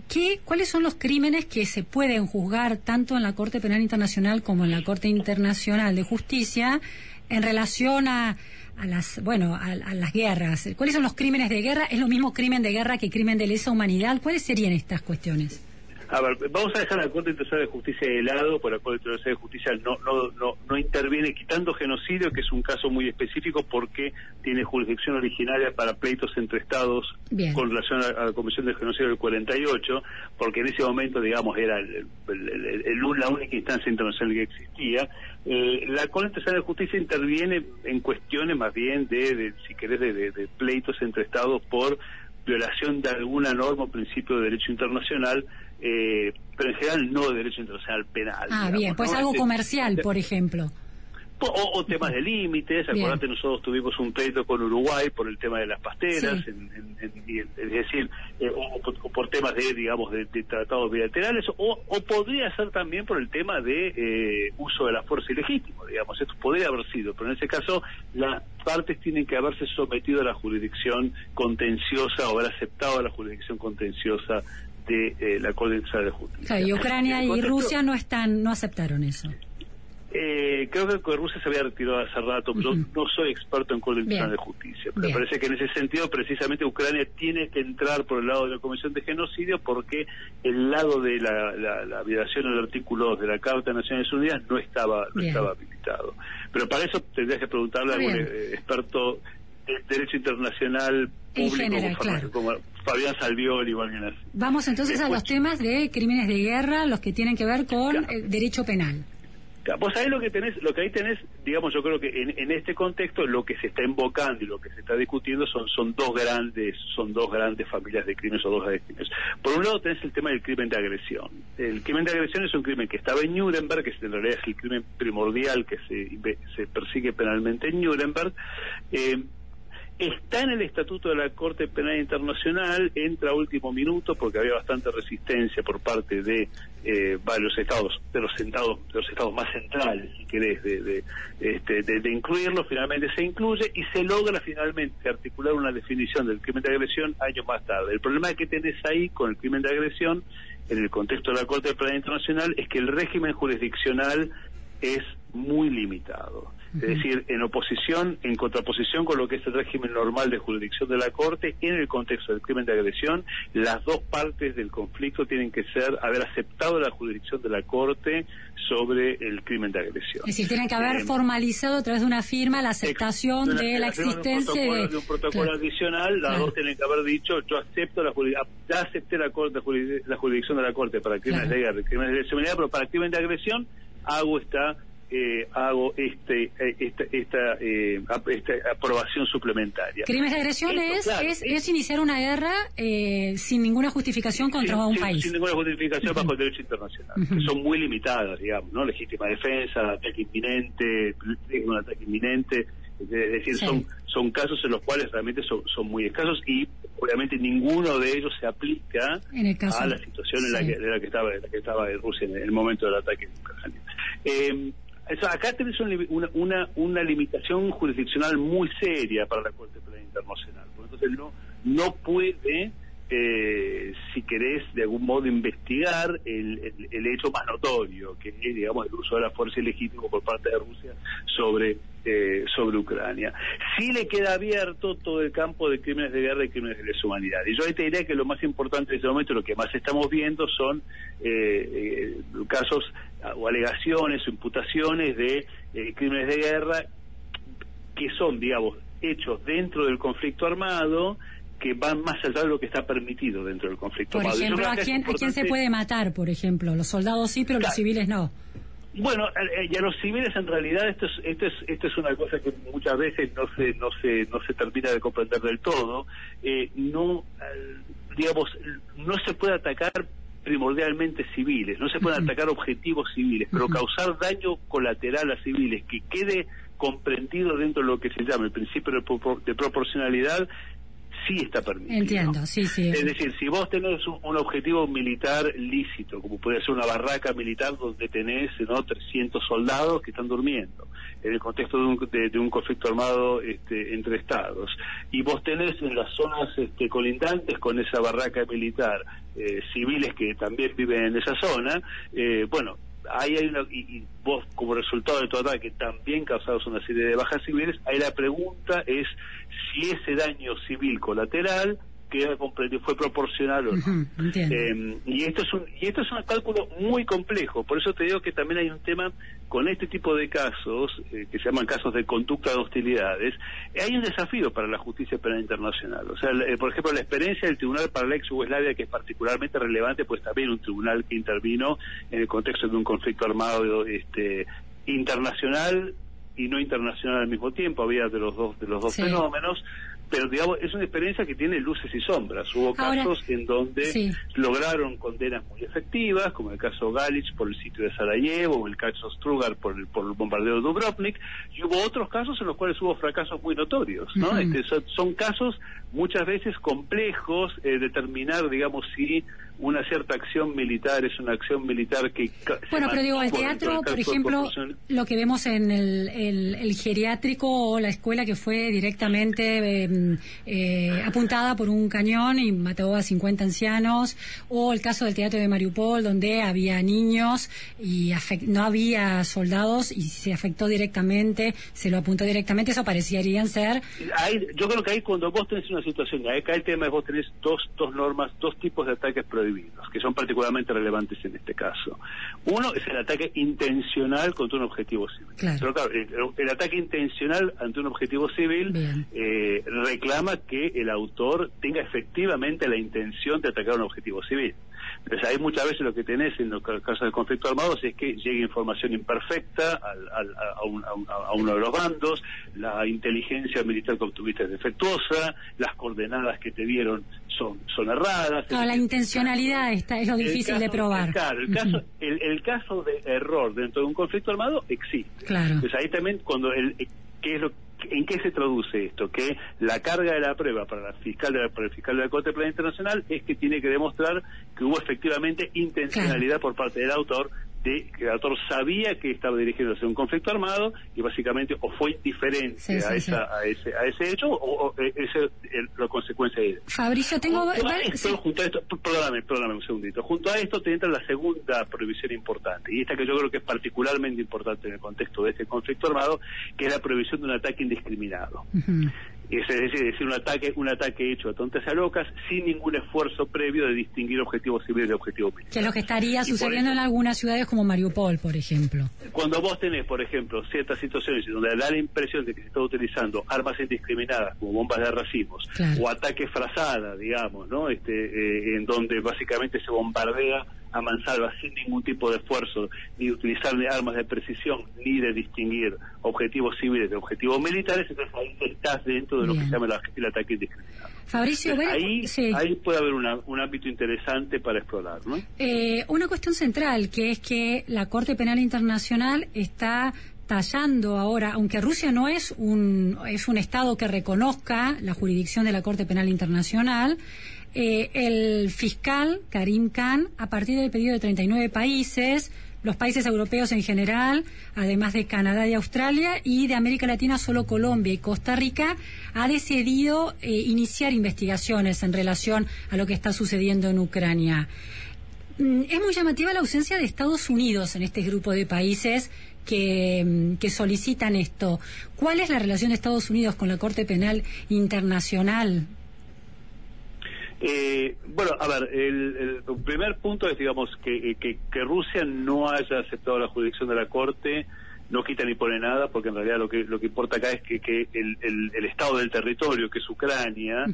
¿qué, cuáles son los crímenes que se pueden juzgar tanto en la Corte Penal Internacional como en la Corte Internacional de Justicia en relación a, a las bueno a, a las guerras? ¿Cuáles son los crímenes de guerra? ¿Es lo mismo crimen de guerra que crimen de lesa humanidad? ¿Cuáles serían estas cuestiones? A ver, vamos a dejar la Corte Internacional de Justicia de lado, porque la Corte Internacional de Justicia no, no, no, no interviene quitando genocidio, que es un caso muy específico porque tiene jurisdicción originaria para pleitos entre Estados Bien. con relación a, a la Convención de Genocidio del 48, porque en ese momento, digamos, era el- el- el- el- la única instancia internacional que existía. Eh, la Corte Internacional de Justicia interviene en cuestiones más bien de, de, si querés, de, de- de pleitos entre Estados por violación de alguna norma o principio de derecho internacional, eh, pero en general no de derecho internacional penal. Ah, digamos, bien, pues ¿no? algo Este, comercial, por ejemplo. O, o temas de límites, Bien. acordate, nosotros tuvimos un pleito con Uruguay por el tema de las pasteras, Sí. en- en- en- y- es decir, eh, o, por- o por temas de, digamos, de, de tratados bilaterales, o, o podría ser también por el tema de eh, uso de la fuerza ilegítimo, digamos, esto podría haber sido, pero en ese caso las partes tienen que haberse sometido a la jurisdicción contenciosa o haber aceptado la jurisdicción contenciosa de eh, la Corte Internacional de Justicia. Claro, y Ucrania y contexto- Rusia no están, no aceptaron eso. eh, creo que Rusia se había retirado hace rato, pero no soy experto en Corte Internacional de Justicia. Me Bien. parece que en ese sentido, precisamente, Ucrania tiene que entrar por el lado de la Comisión de Genocidio porque el lado de la, la, la violación del artículo 2 de la Carta de Naciones Unidas no estaba, no Bien. estaba habilitado. Pero para eso tendrías que preguntarle a algún eh, experto de derecho internacional público general, como, claro. como Fabián Salvioli así. Vamos entonces a los temas de crímenes de guerra, los que tienen que ver con el derecho penal. Vos sabés lo que tenés, lo que ahí tenés, digamos, yo creo que en, en este contexto lo que se está invocando y lo que se está discutiendo son, son dos grandes, son dos grandes familias de crímenes o dos grandes crímenes. Por un lado tenés el tema del crimen de agresión. El crimen de agresión es un crimen que estaba en Nuremberg, que en realidad es el crimen primordial que se, se persigue penalmente en Nuremberg. Eh, está en el estatuto de la Corte Penal Internacional, entra a último minuto porque había bastante resistencia por parte de eh, varios estados, de los estados, de los estados más centrales, si querés, de, de, este, de- de incluirlo, finalmente se incluye y se logra finalmente articular una definición del crimen de agresión años más tarde. El problema que tenés ahí con el crimen de agresión, en el contexto de la Corte Penal Internacional, es que el régimen jurisdiccional es muy limitado. Es decir, en oposición, en contraposición con lo que es el régimen normal de jurisdicción de la Corte, en el contexto del crimen de agresión, las dos partes del conflicto tienen que ser haber aceptado la jurisdicción de la Corte sobre el crimen de agresión. Es decir, tienen que haber Eh, formalizado a través de una firma la aceptación una- de la existencia de un protocolo, de... de un protocolo Claro. adicional, las Claro. dos tienen que haber dicho, yo acepto la ya acepté la, corte, la jurisdicción de la Corte para crímenes Claro. de guerra crímenes de humanidad, pero para crimen de agresión hago esta eh, hago este eh, esta esta, eh, esta aprobación suplementaria. Crímenes de agresión Esto, es, claro, es, es iniciar una guerra eh, sin ninguna justificación contra sin, un sin- país. sin ninguna justificación bajo el derecho internacional, que son muy limitadas, digamos, ¿no? Legítima defensa, ataque inminente, de ataque inminente, es decir, Sí. son son casos en los cuales realmente son, son muy escasos y obviamente ninguno de ellos se aplica En el caso- a la situación en la que, en la que estaba en la que estaba Rusia en el momento del ataque en Ucrania. Eh, acá tenés una, una, limitación jurisdiccional muy seria para la Corte Penal Internacional. Por entonces no, no puede, eh, si querés, de algún modo investigar el, el- hecho más notorio, que es, digamos, el uso de la fuerza ilegítima por parte de Rusia sobre, eh, sobre Ucrania. Sí le queda abierto todo el campo de crímenes de guerra y crímenes de lesa humanidad. Y yo ahí te diría que lo más importante en este momento, lo que más estamos viendo son eh, eh, casos o alegaciones o imputaciones de eh, crímenes de guerra que son, digamos, hechos dentro del conflicto armado que van más allá de lo que está permitido dentro del conflicto Por armado. Yo ejemplo, ¿a quién, ¿a quién se puede matar, por ejemplo? Los soldados sí, pero los civiles no. Bueno, eh, y a los civiles en realidad esto es, esto es, esto es una cosa que muchas veces no se, no se, no se termina de comprender del todo. Eh, no, eh, digamos, no se puede atacar primordialmente civiles, no se pueden atacar objetivos civiles, pero causar daño colateral a civiles que quede comprendido dentro de lo que se llama el principio de, propor- de proporcionalidad sí está permitido. Entiendo, sí, sí. Es decir, si vos tenés un, un objetivo militar lícito, como puede ser una barraca militar donde tenés ¿no? 300 soldados que están durmiendo, en el contexto de un, de, de un conflicto armado este, entre estados, y vos tenés en las zonas este, colindantes con esa barraca militar eh, civiles que también viven en esa zona, eh, bueno, ahí hay una, y, y vos como resultado de tu ataque también causados una serie de bajas civiles, ahí la pregunta es si ese daño civil colateral fue proporcional o no. Eh, y esto es un y esto es un cálculo muy complejo. Por eso te digo que también hay un tema con este tipo de casos eh, que se llaman casos de conducta de hostilidades hay un desafío para la justicia penal internacional. O sea eh, por ejemplo la experiencia del tribunal para la ex Yugoslavia que es particularmente relevante pues también un tribunal que intervino en el contexto de un conflicto armado este internacional y no internacional al mismo tiempo. Había de los dos de los dos Sí. fenómenos pero digamos, es una experiencia que tiene luces y sombras. Hubo Ahora, casos en donde sí. lograron condenas muy efectivas, como el caso Galich por el sitio de Sarajevo, o el caso Strugar por el, por el bombardeo de Dubrovnik, y hubo otros casos en los cuales hubo fracasos muy notorios, ¿no? Ujú. Este, son, son casos muchas veces complejos, eh, determinar, digamos, si una cierta acción militar es una acción militar que... Bueno, pero digo, el teatro, por ejemplo, lo que vemos en el, el- el geriátrico o la escuela que fue directamente eh, eh, apuntada por un cañón y mató a 50 ancianos, o el caso del teatro de Mariupol, donde había niños y no había soldados y se afectó directamente, se lo apuntó directamente, eso parecerían ser Hay- yo creo que ahí cuando vos tenés una situación, acá el tema es vos tenés dos, dos normas, dos tipos de ataques prohibidos, que son particularmente relevantes en este caso. Uno es el ataque intencional contra un objetivo civil. Claro. Pero claro, el, el ataque intencional ante un objetivo civil eh, reclama que el autor tenga efectivamente la intención de atacar un objetivo civil. Entonces ahí muchas veces lo que tenés en los ca- casos de conflicto armados es que llega información imperfecta al- al- a, a un- a un- a uno de los bandos, la inteligencia militar que obtuviste es defectuosa, las coordenadas que te dieron son, son erradas. No, la intencionalidad está, es lo El difícil de caso- probar. Claro, el caso, el, el caso de error dentro de un conflicto armado existe. Claro. Entonces ahí también cuando el, ¿qué es lo, ¿En qué se traduce esto? Que la carga de la prueba para, la fiscal de la- para el fiscal de la Corte Penal Internacional es que tiene que demostrar que hubo efectivamente intencionalidad por parte del autor de que el autor sabía que estaba dirigiéndose a un conflicto armado y básicamente o fue indiferente Sí, a, sí, esa, a ese a ese hecho o, o, ese el- la consecuencia de ello. Fabricio, tengo... Junto a esto, sí. junto a esto, perdóname, perdóname un segundito. Junto a esto te entra la segunda prohibición importante, y esta que yo creo que es particularmente importante en el contexto de este conflicto armado, que es la prohibición de un ataque indiscriminado. Es es decir, un ataque, un ataque hecho a tontas y a locas sin ningún esfuerzo previo de distinguir objetivos civiles de objetivos militares. Que es lo que estaría sucediendo en algunas ciudades como Mariupol, por ejemplo. Cuando vos tenés, por ejemplo, ciertas situaciones donde da la impresión de que se está utilizando armas indiscriminadas como bombas de racimos Claro. o ataques frazadas, digamos, ¿no? Este, eh, en donde básicamente se bombardea a mansalva sin ningún tipo de esfuerzo, ni utilizar de armas de precisión, ni de distinguir objetivos civiles de objetivos militares, entonces ahí estás dentro de lo que se llama la- el ataque indiscriminado. Fabricio, bueno, ahí, sí. ahí puede haber una- un ámbito interesante para explorar, ¿no? Eh, una cuestión central, que es que la Corte Penal Internacional está tallando ahora, aunque Rusia no es un, es un Estado que reconozca la jurisdicción de la Corte Penal Internacional, eh, el fiscal Karim Khan, a partir del pedido de 39 países, los países europeos en general, además de Canadá y Australia, y de América Latina solo Colombia y Costa Rica, ha decidido eh, iniciar investigaciones en relación a lo que está sucediendo en Ucrania. Mm, Es muy llamativa la ausencia de Estados Unidos en este grupo de países mm, que solicitan esto. ¿Cuál es la relación de Estados Unidos con la Corte Penal Internacional? Eh, bueno, a ver, el, el primer punto es, digamos, que, eh, que, que Rusia no haya aceptado la jurisdicción de la Corte, no quita ni pone nada, porque en realidad lo que lo que importa acá es que, que el, el, el Estado del territorio, que es Ucrania,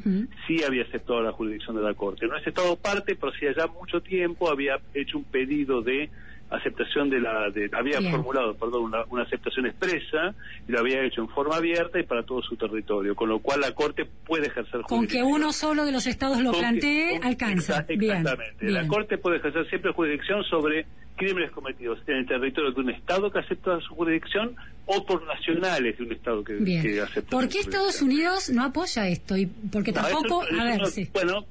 sí había aceptado la jurisdicción de la Corte. No es Estado parte, pero sí ya mucho tiempo había hecho un pedido de aceptación de la de, había Bien. formulado perdón una, una aceptación expresa y lo había hecho en forma abierta y para todo su territorio con lo cual la corte puede ejercer Con que uno solo de los estados lo Con plantee, alcanza. Exactamente. bien. La Corte puede ejercer siempre jurisdicción sobre crímenes cometidos en el territorio de un Estado que acepta su jurisdicción o por nacionales de un Estado que, que acepta ¿Por su qué. Estados Unidos no apoya esto? Y porque No, tampoco, eso- eso a ver, no- sí. Bueno,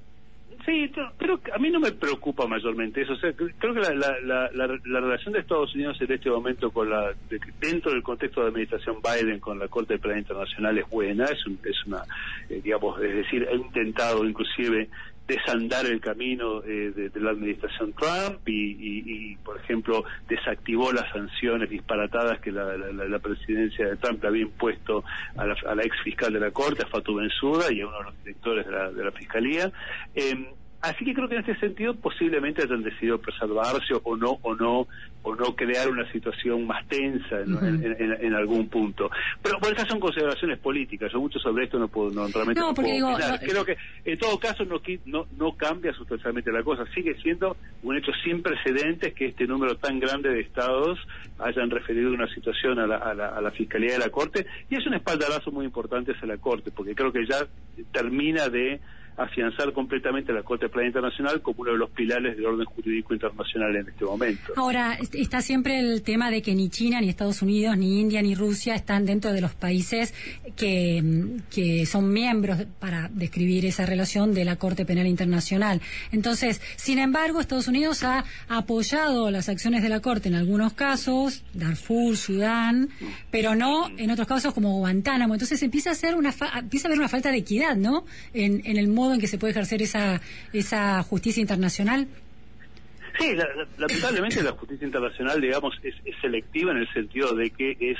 sí, pero- a mí no me preocupa mayormente eso. O sea, cre- creo que la, la, la, la- la relación de Estados Unidos en este momento con la de- dentro del contexto de la administración Biden con la Corte Penal Internacional es buena, es, un- es una, eh, digamos, es decir, ha intentado inclusive desandar el camino eh, de, de la administración Trump y, y- por ejemplo, desactivó las sanciones disparatadas que la, la- la- presidencia de Trump había impuesto a la, a la ex fiscal de la Corte, a Fatou Bensouda, y a uno de los directores de la, de Fiscalía. Eh, Así que creo que en este sentido posiblemente hayan decidido preservarse o no o no o no crear una situación más tensa en, Ujú. en- en- en algún punto. Pero bueno, estas son consideraciones políticas. Yo mucho sobre esto no puedo no, realmente No, no porque puedo digo, Creo que en todo caso no, no no cambia sustancialmente la cosa. Sigue siendo un hecho sin precedentes que este número tan grande de estados hayan referido una situación a la, a la- a la fiscalía de la corte y es un espaldarazo muy importante hacia la corte porque creo que ya termina de afianzar completamente la Corte Penal Internacional como uno de los pilares del orden jurídico internacional en este momento. Ahora, est- está siempre el tema de que ni China, ni Estados Unidos, ni India, ni Rusia están dentro de los países que, mm, que son miembros para describir esa relación de la Corte Penal Internacional. Entonces, sin embargo, Estados Unidos ha apoyado las acciones de la Corte en algunos casos, Darfur, Sudán, pero no en otros casos como Guantánamo. Entonces empieza a ser una fa- empieza a haber una falta de equidad, ¿no? En, en el modo en que se puede ejercer esa esa justicia internacional. Sí, la- la- lamentablemente la justicia internacional, digamos, es, es selectiva en el sentido de que es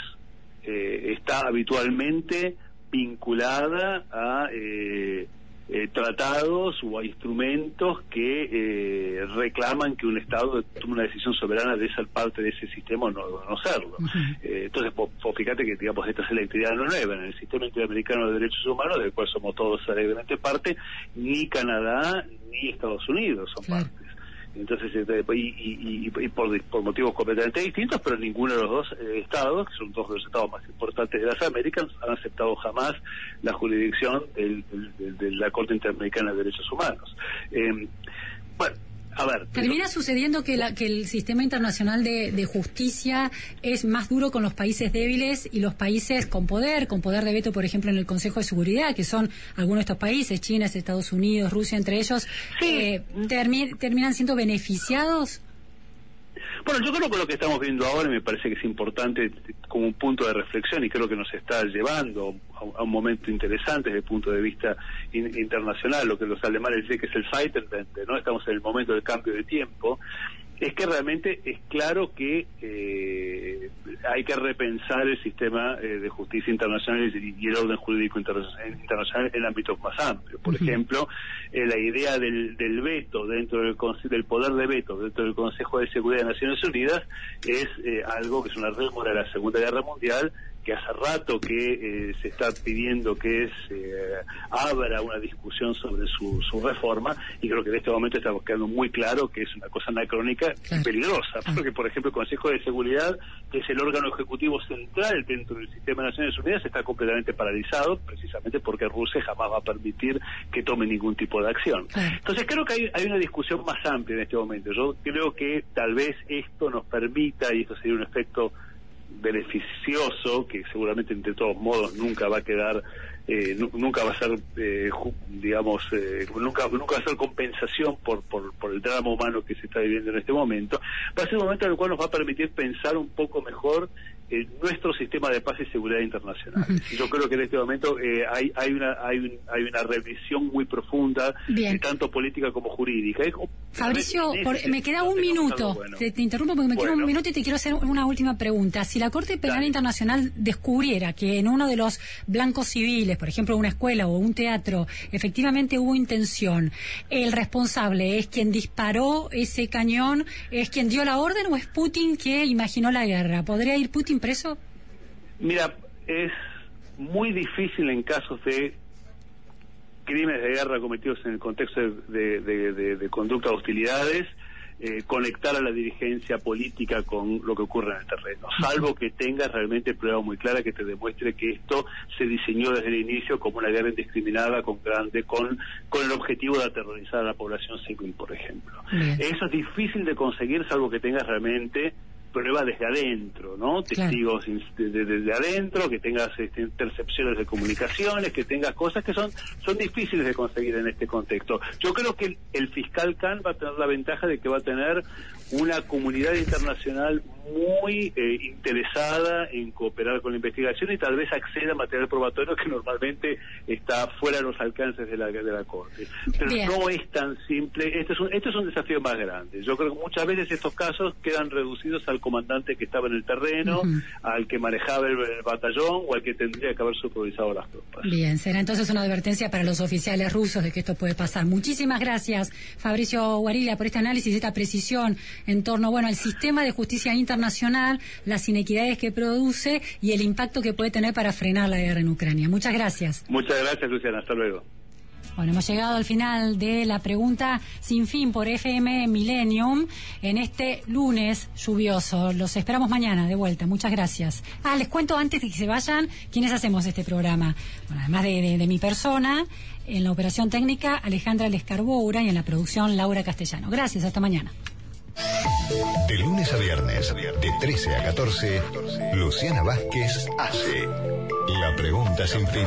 eh, está habitualmente vinculada a eh, eh, tratados o instrumentos que eh, reclaman que un Estado tome una decisión soberana de ser parte de ese sistema o no, no serlo. Eh, entonces, fíjate que digamos esta selectividad no es nueva en el sistema interamericano de derechos humanos, del cual somos todos alegremente parte, ni Canadá ni Estados Unidos son partes. Entonces, este, y, y- y- por, por motivos completamente distintos, pero ninguno de los dos eh, estados, que son dos de los estados más importantes de las Américas, han aceptado jamás la jurisdicción del- del- de la Corte Interamericana de Derechos Humanos. Eh, bueno, a ver, Termina sucediendo que, la- que el sistema internacional de, de justicia es más duro con los países débiles y los países con poder, con poder de veto, por ejemplo, en el Consejo de Seguridad, que son algunos de estos países, China, Estados Unidos, Rusia, entre ellos, eh, termi- terminan siendo beneficiados. Bueno, yo creo que lo que estamos viendo ahora me parece que es importante como un punto de reflexión y creo que nos está llevando a, un- momento interesante desde el punto de vista in- internacional, lo que los alemanes dicen que es el Zeitenwende, ¿no? Estamos en el momento del cambio de tiempo. Es que realmente es claro que eh, hay que repensar el sistema eh, de justicia internacional y, el orden jurídico interna- internacional en ámbitos más amplios. Por ejemplo, eh, la idea del, del veto dentro del, del poder de veto dentro del Consejo de Seguridad de Naciones Unidas es algo que es una rémora de la Segunda Guerra Mundial que hace rato que eh, se está pidiendo que se abra una discusión sobre su, su reforma y creo que en este momento está quedando muy claro que es una cosa anacrónica y peligrosa, porque por ejemplo el Consejo de Seguridad, que es el órgano ejecutivo central dentro del sistema de Naciones Unidas, está completamente paralizado precisamente porque Rusia jamás va a permitir que tome ningún tipo de acción. Entonces creo que hay, hay una discusión más amplia en este momento. Yo creo que tal vez esto nos permita, y esto sería un efecto beneficioso, que seguramente de todos modos nunca va a quedar, eh, nu- nunca va a ser, eh, digamos, eh, nunca, nunca va a ser compensación por, por, por el drama humano que se está viviendo en este momento, va a ser un momento en el cual nos va a permitir pensar un poco mejor eh, nuestro sistema de paz y seguridad internacional. Yo creo que en este momento eh, hay, hay, una, hay, un- hay una revisión muy profunda, eh, tanto política como jurídica. Fabricio, por- me queda un minuto. bueno. Te, te interrumpo porque me queda un minuto y te quiero hacer una última pregunta. Si la Corte Penal Internacional descubriera que en uno de los blancos civiles, por ejemplo, una escuela o un teatro, efectivamente hubo intención, ¿el responsable es quien disparó ese cañón, es quien dio la orden o es Putin que imaginó la guerra? ¿Podría ir Putin preso? Mira, es muy difícil en casos de crímenes de guerra cometidos en el contexto de, de- de- de- de conducta de hostilidades, eh, conectar a la dirigencia política con lo que ocurre en el terreno, salvo que tengas realmente prueba muy clara que te demuestre que esto se diseñó desde el inicio como una guerra indiscriminada con grande, con, con el objetivo de aterrorizar a la población civil, por ejemplo. Eso es difícil de conseguir salvo que tengas realmente prueba desde adentro, ¿no? Testigos ins- de- de- desde adentro, que tengas este, intercepciones de comunicaciones, que tengas cosas que son son difíciles de conseguir en este contexto. Yo creo que el, el fiscal Khan va a tener la ventaja de que va a tener una comunidad internacional muy eh, interesada en cooperar con la investigación y tal vez acceda a material probatorio que normalmente está fuera de los alcances de la, de la Corte. Pero Bien. no es tan simple, este es, un, este es un desafío más grande. Yo creo que muchas veces estos casos quedan reducidos al comandante que estaba en el terreno, al que manejaba el, el batallón o al que tendría que haber supervisado las tropas. Bien, será entonces una advertencia para los oficiales rusos de que esto puede pasar. Muchísimas gracias, Fabricio Guarilla, por este análisis, esta precisión en torno, bueno, al sistema de justicia internacional, las inequidades que produce y el impacto que puede tener para frenar la guerra en Ucrania. Muchas gracias. Muchas gracias, Luciana. Hasta luego. Bueno, hemos llegado al final de la pregunta sin fin por FM Millennium en este lunes lluvioso. Los esperamos mañana de vuelta. Muchas gracias. Ah, les cuento antes de que se vayan quiénes hacemos este programa. Bueno, además de, de- de mi persona, en la operación técnica Alejandra Lescarboura y en la producción Laura Castellano. Gracias, hasta mañana. De lunes a viernes, de 13 a 14, Luciana Vázquez hace la pregunta sin fin.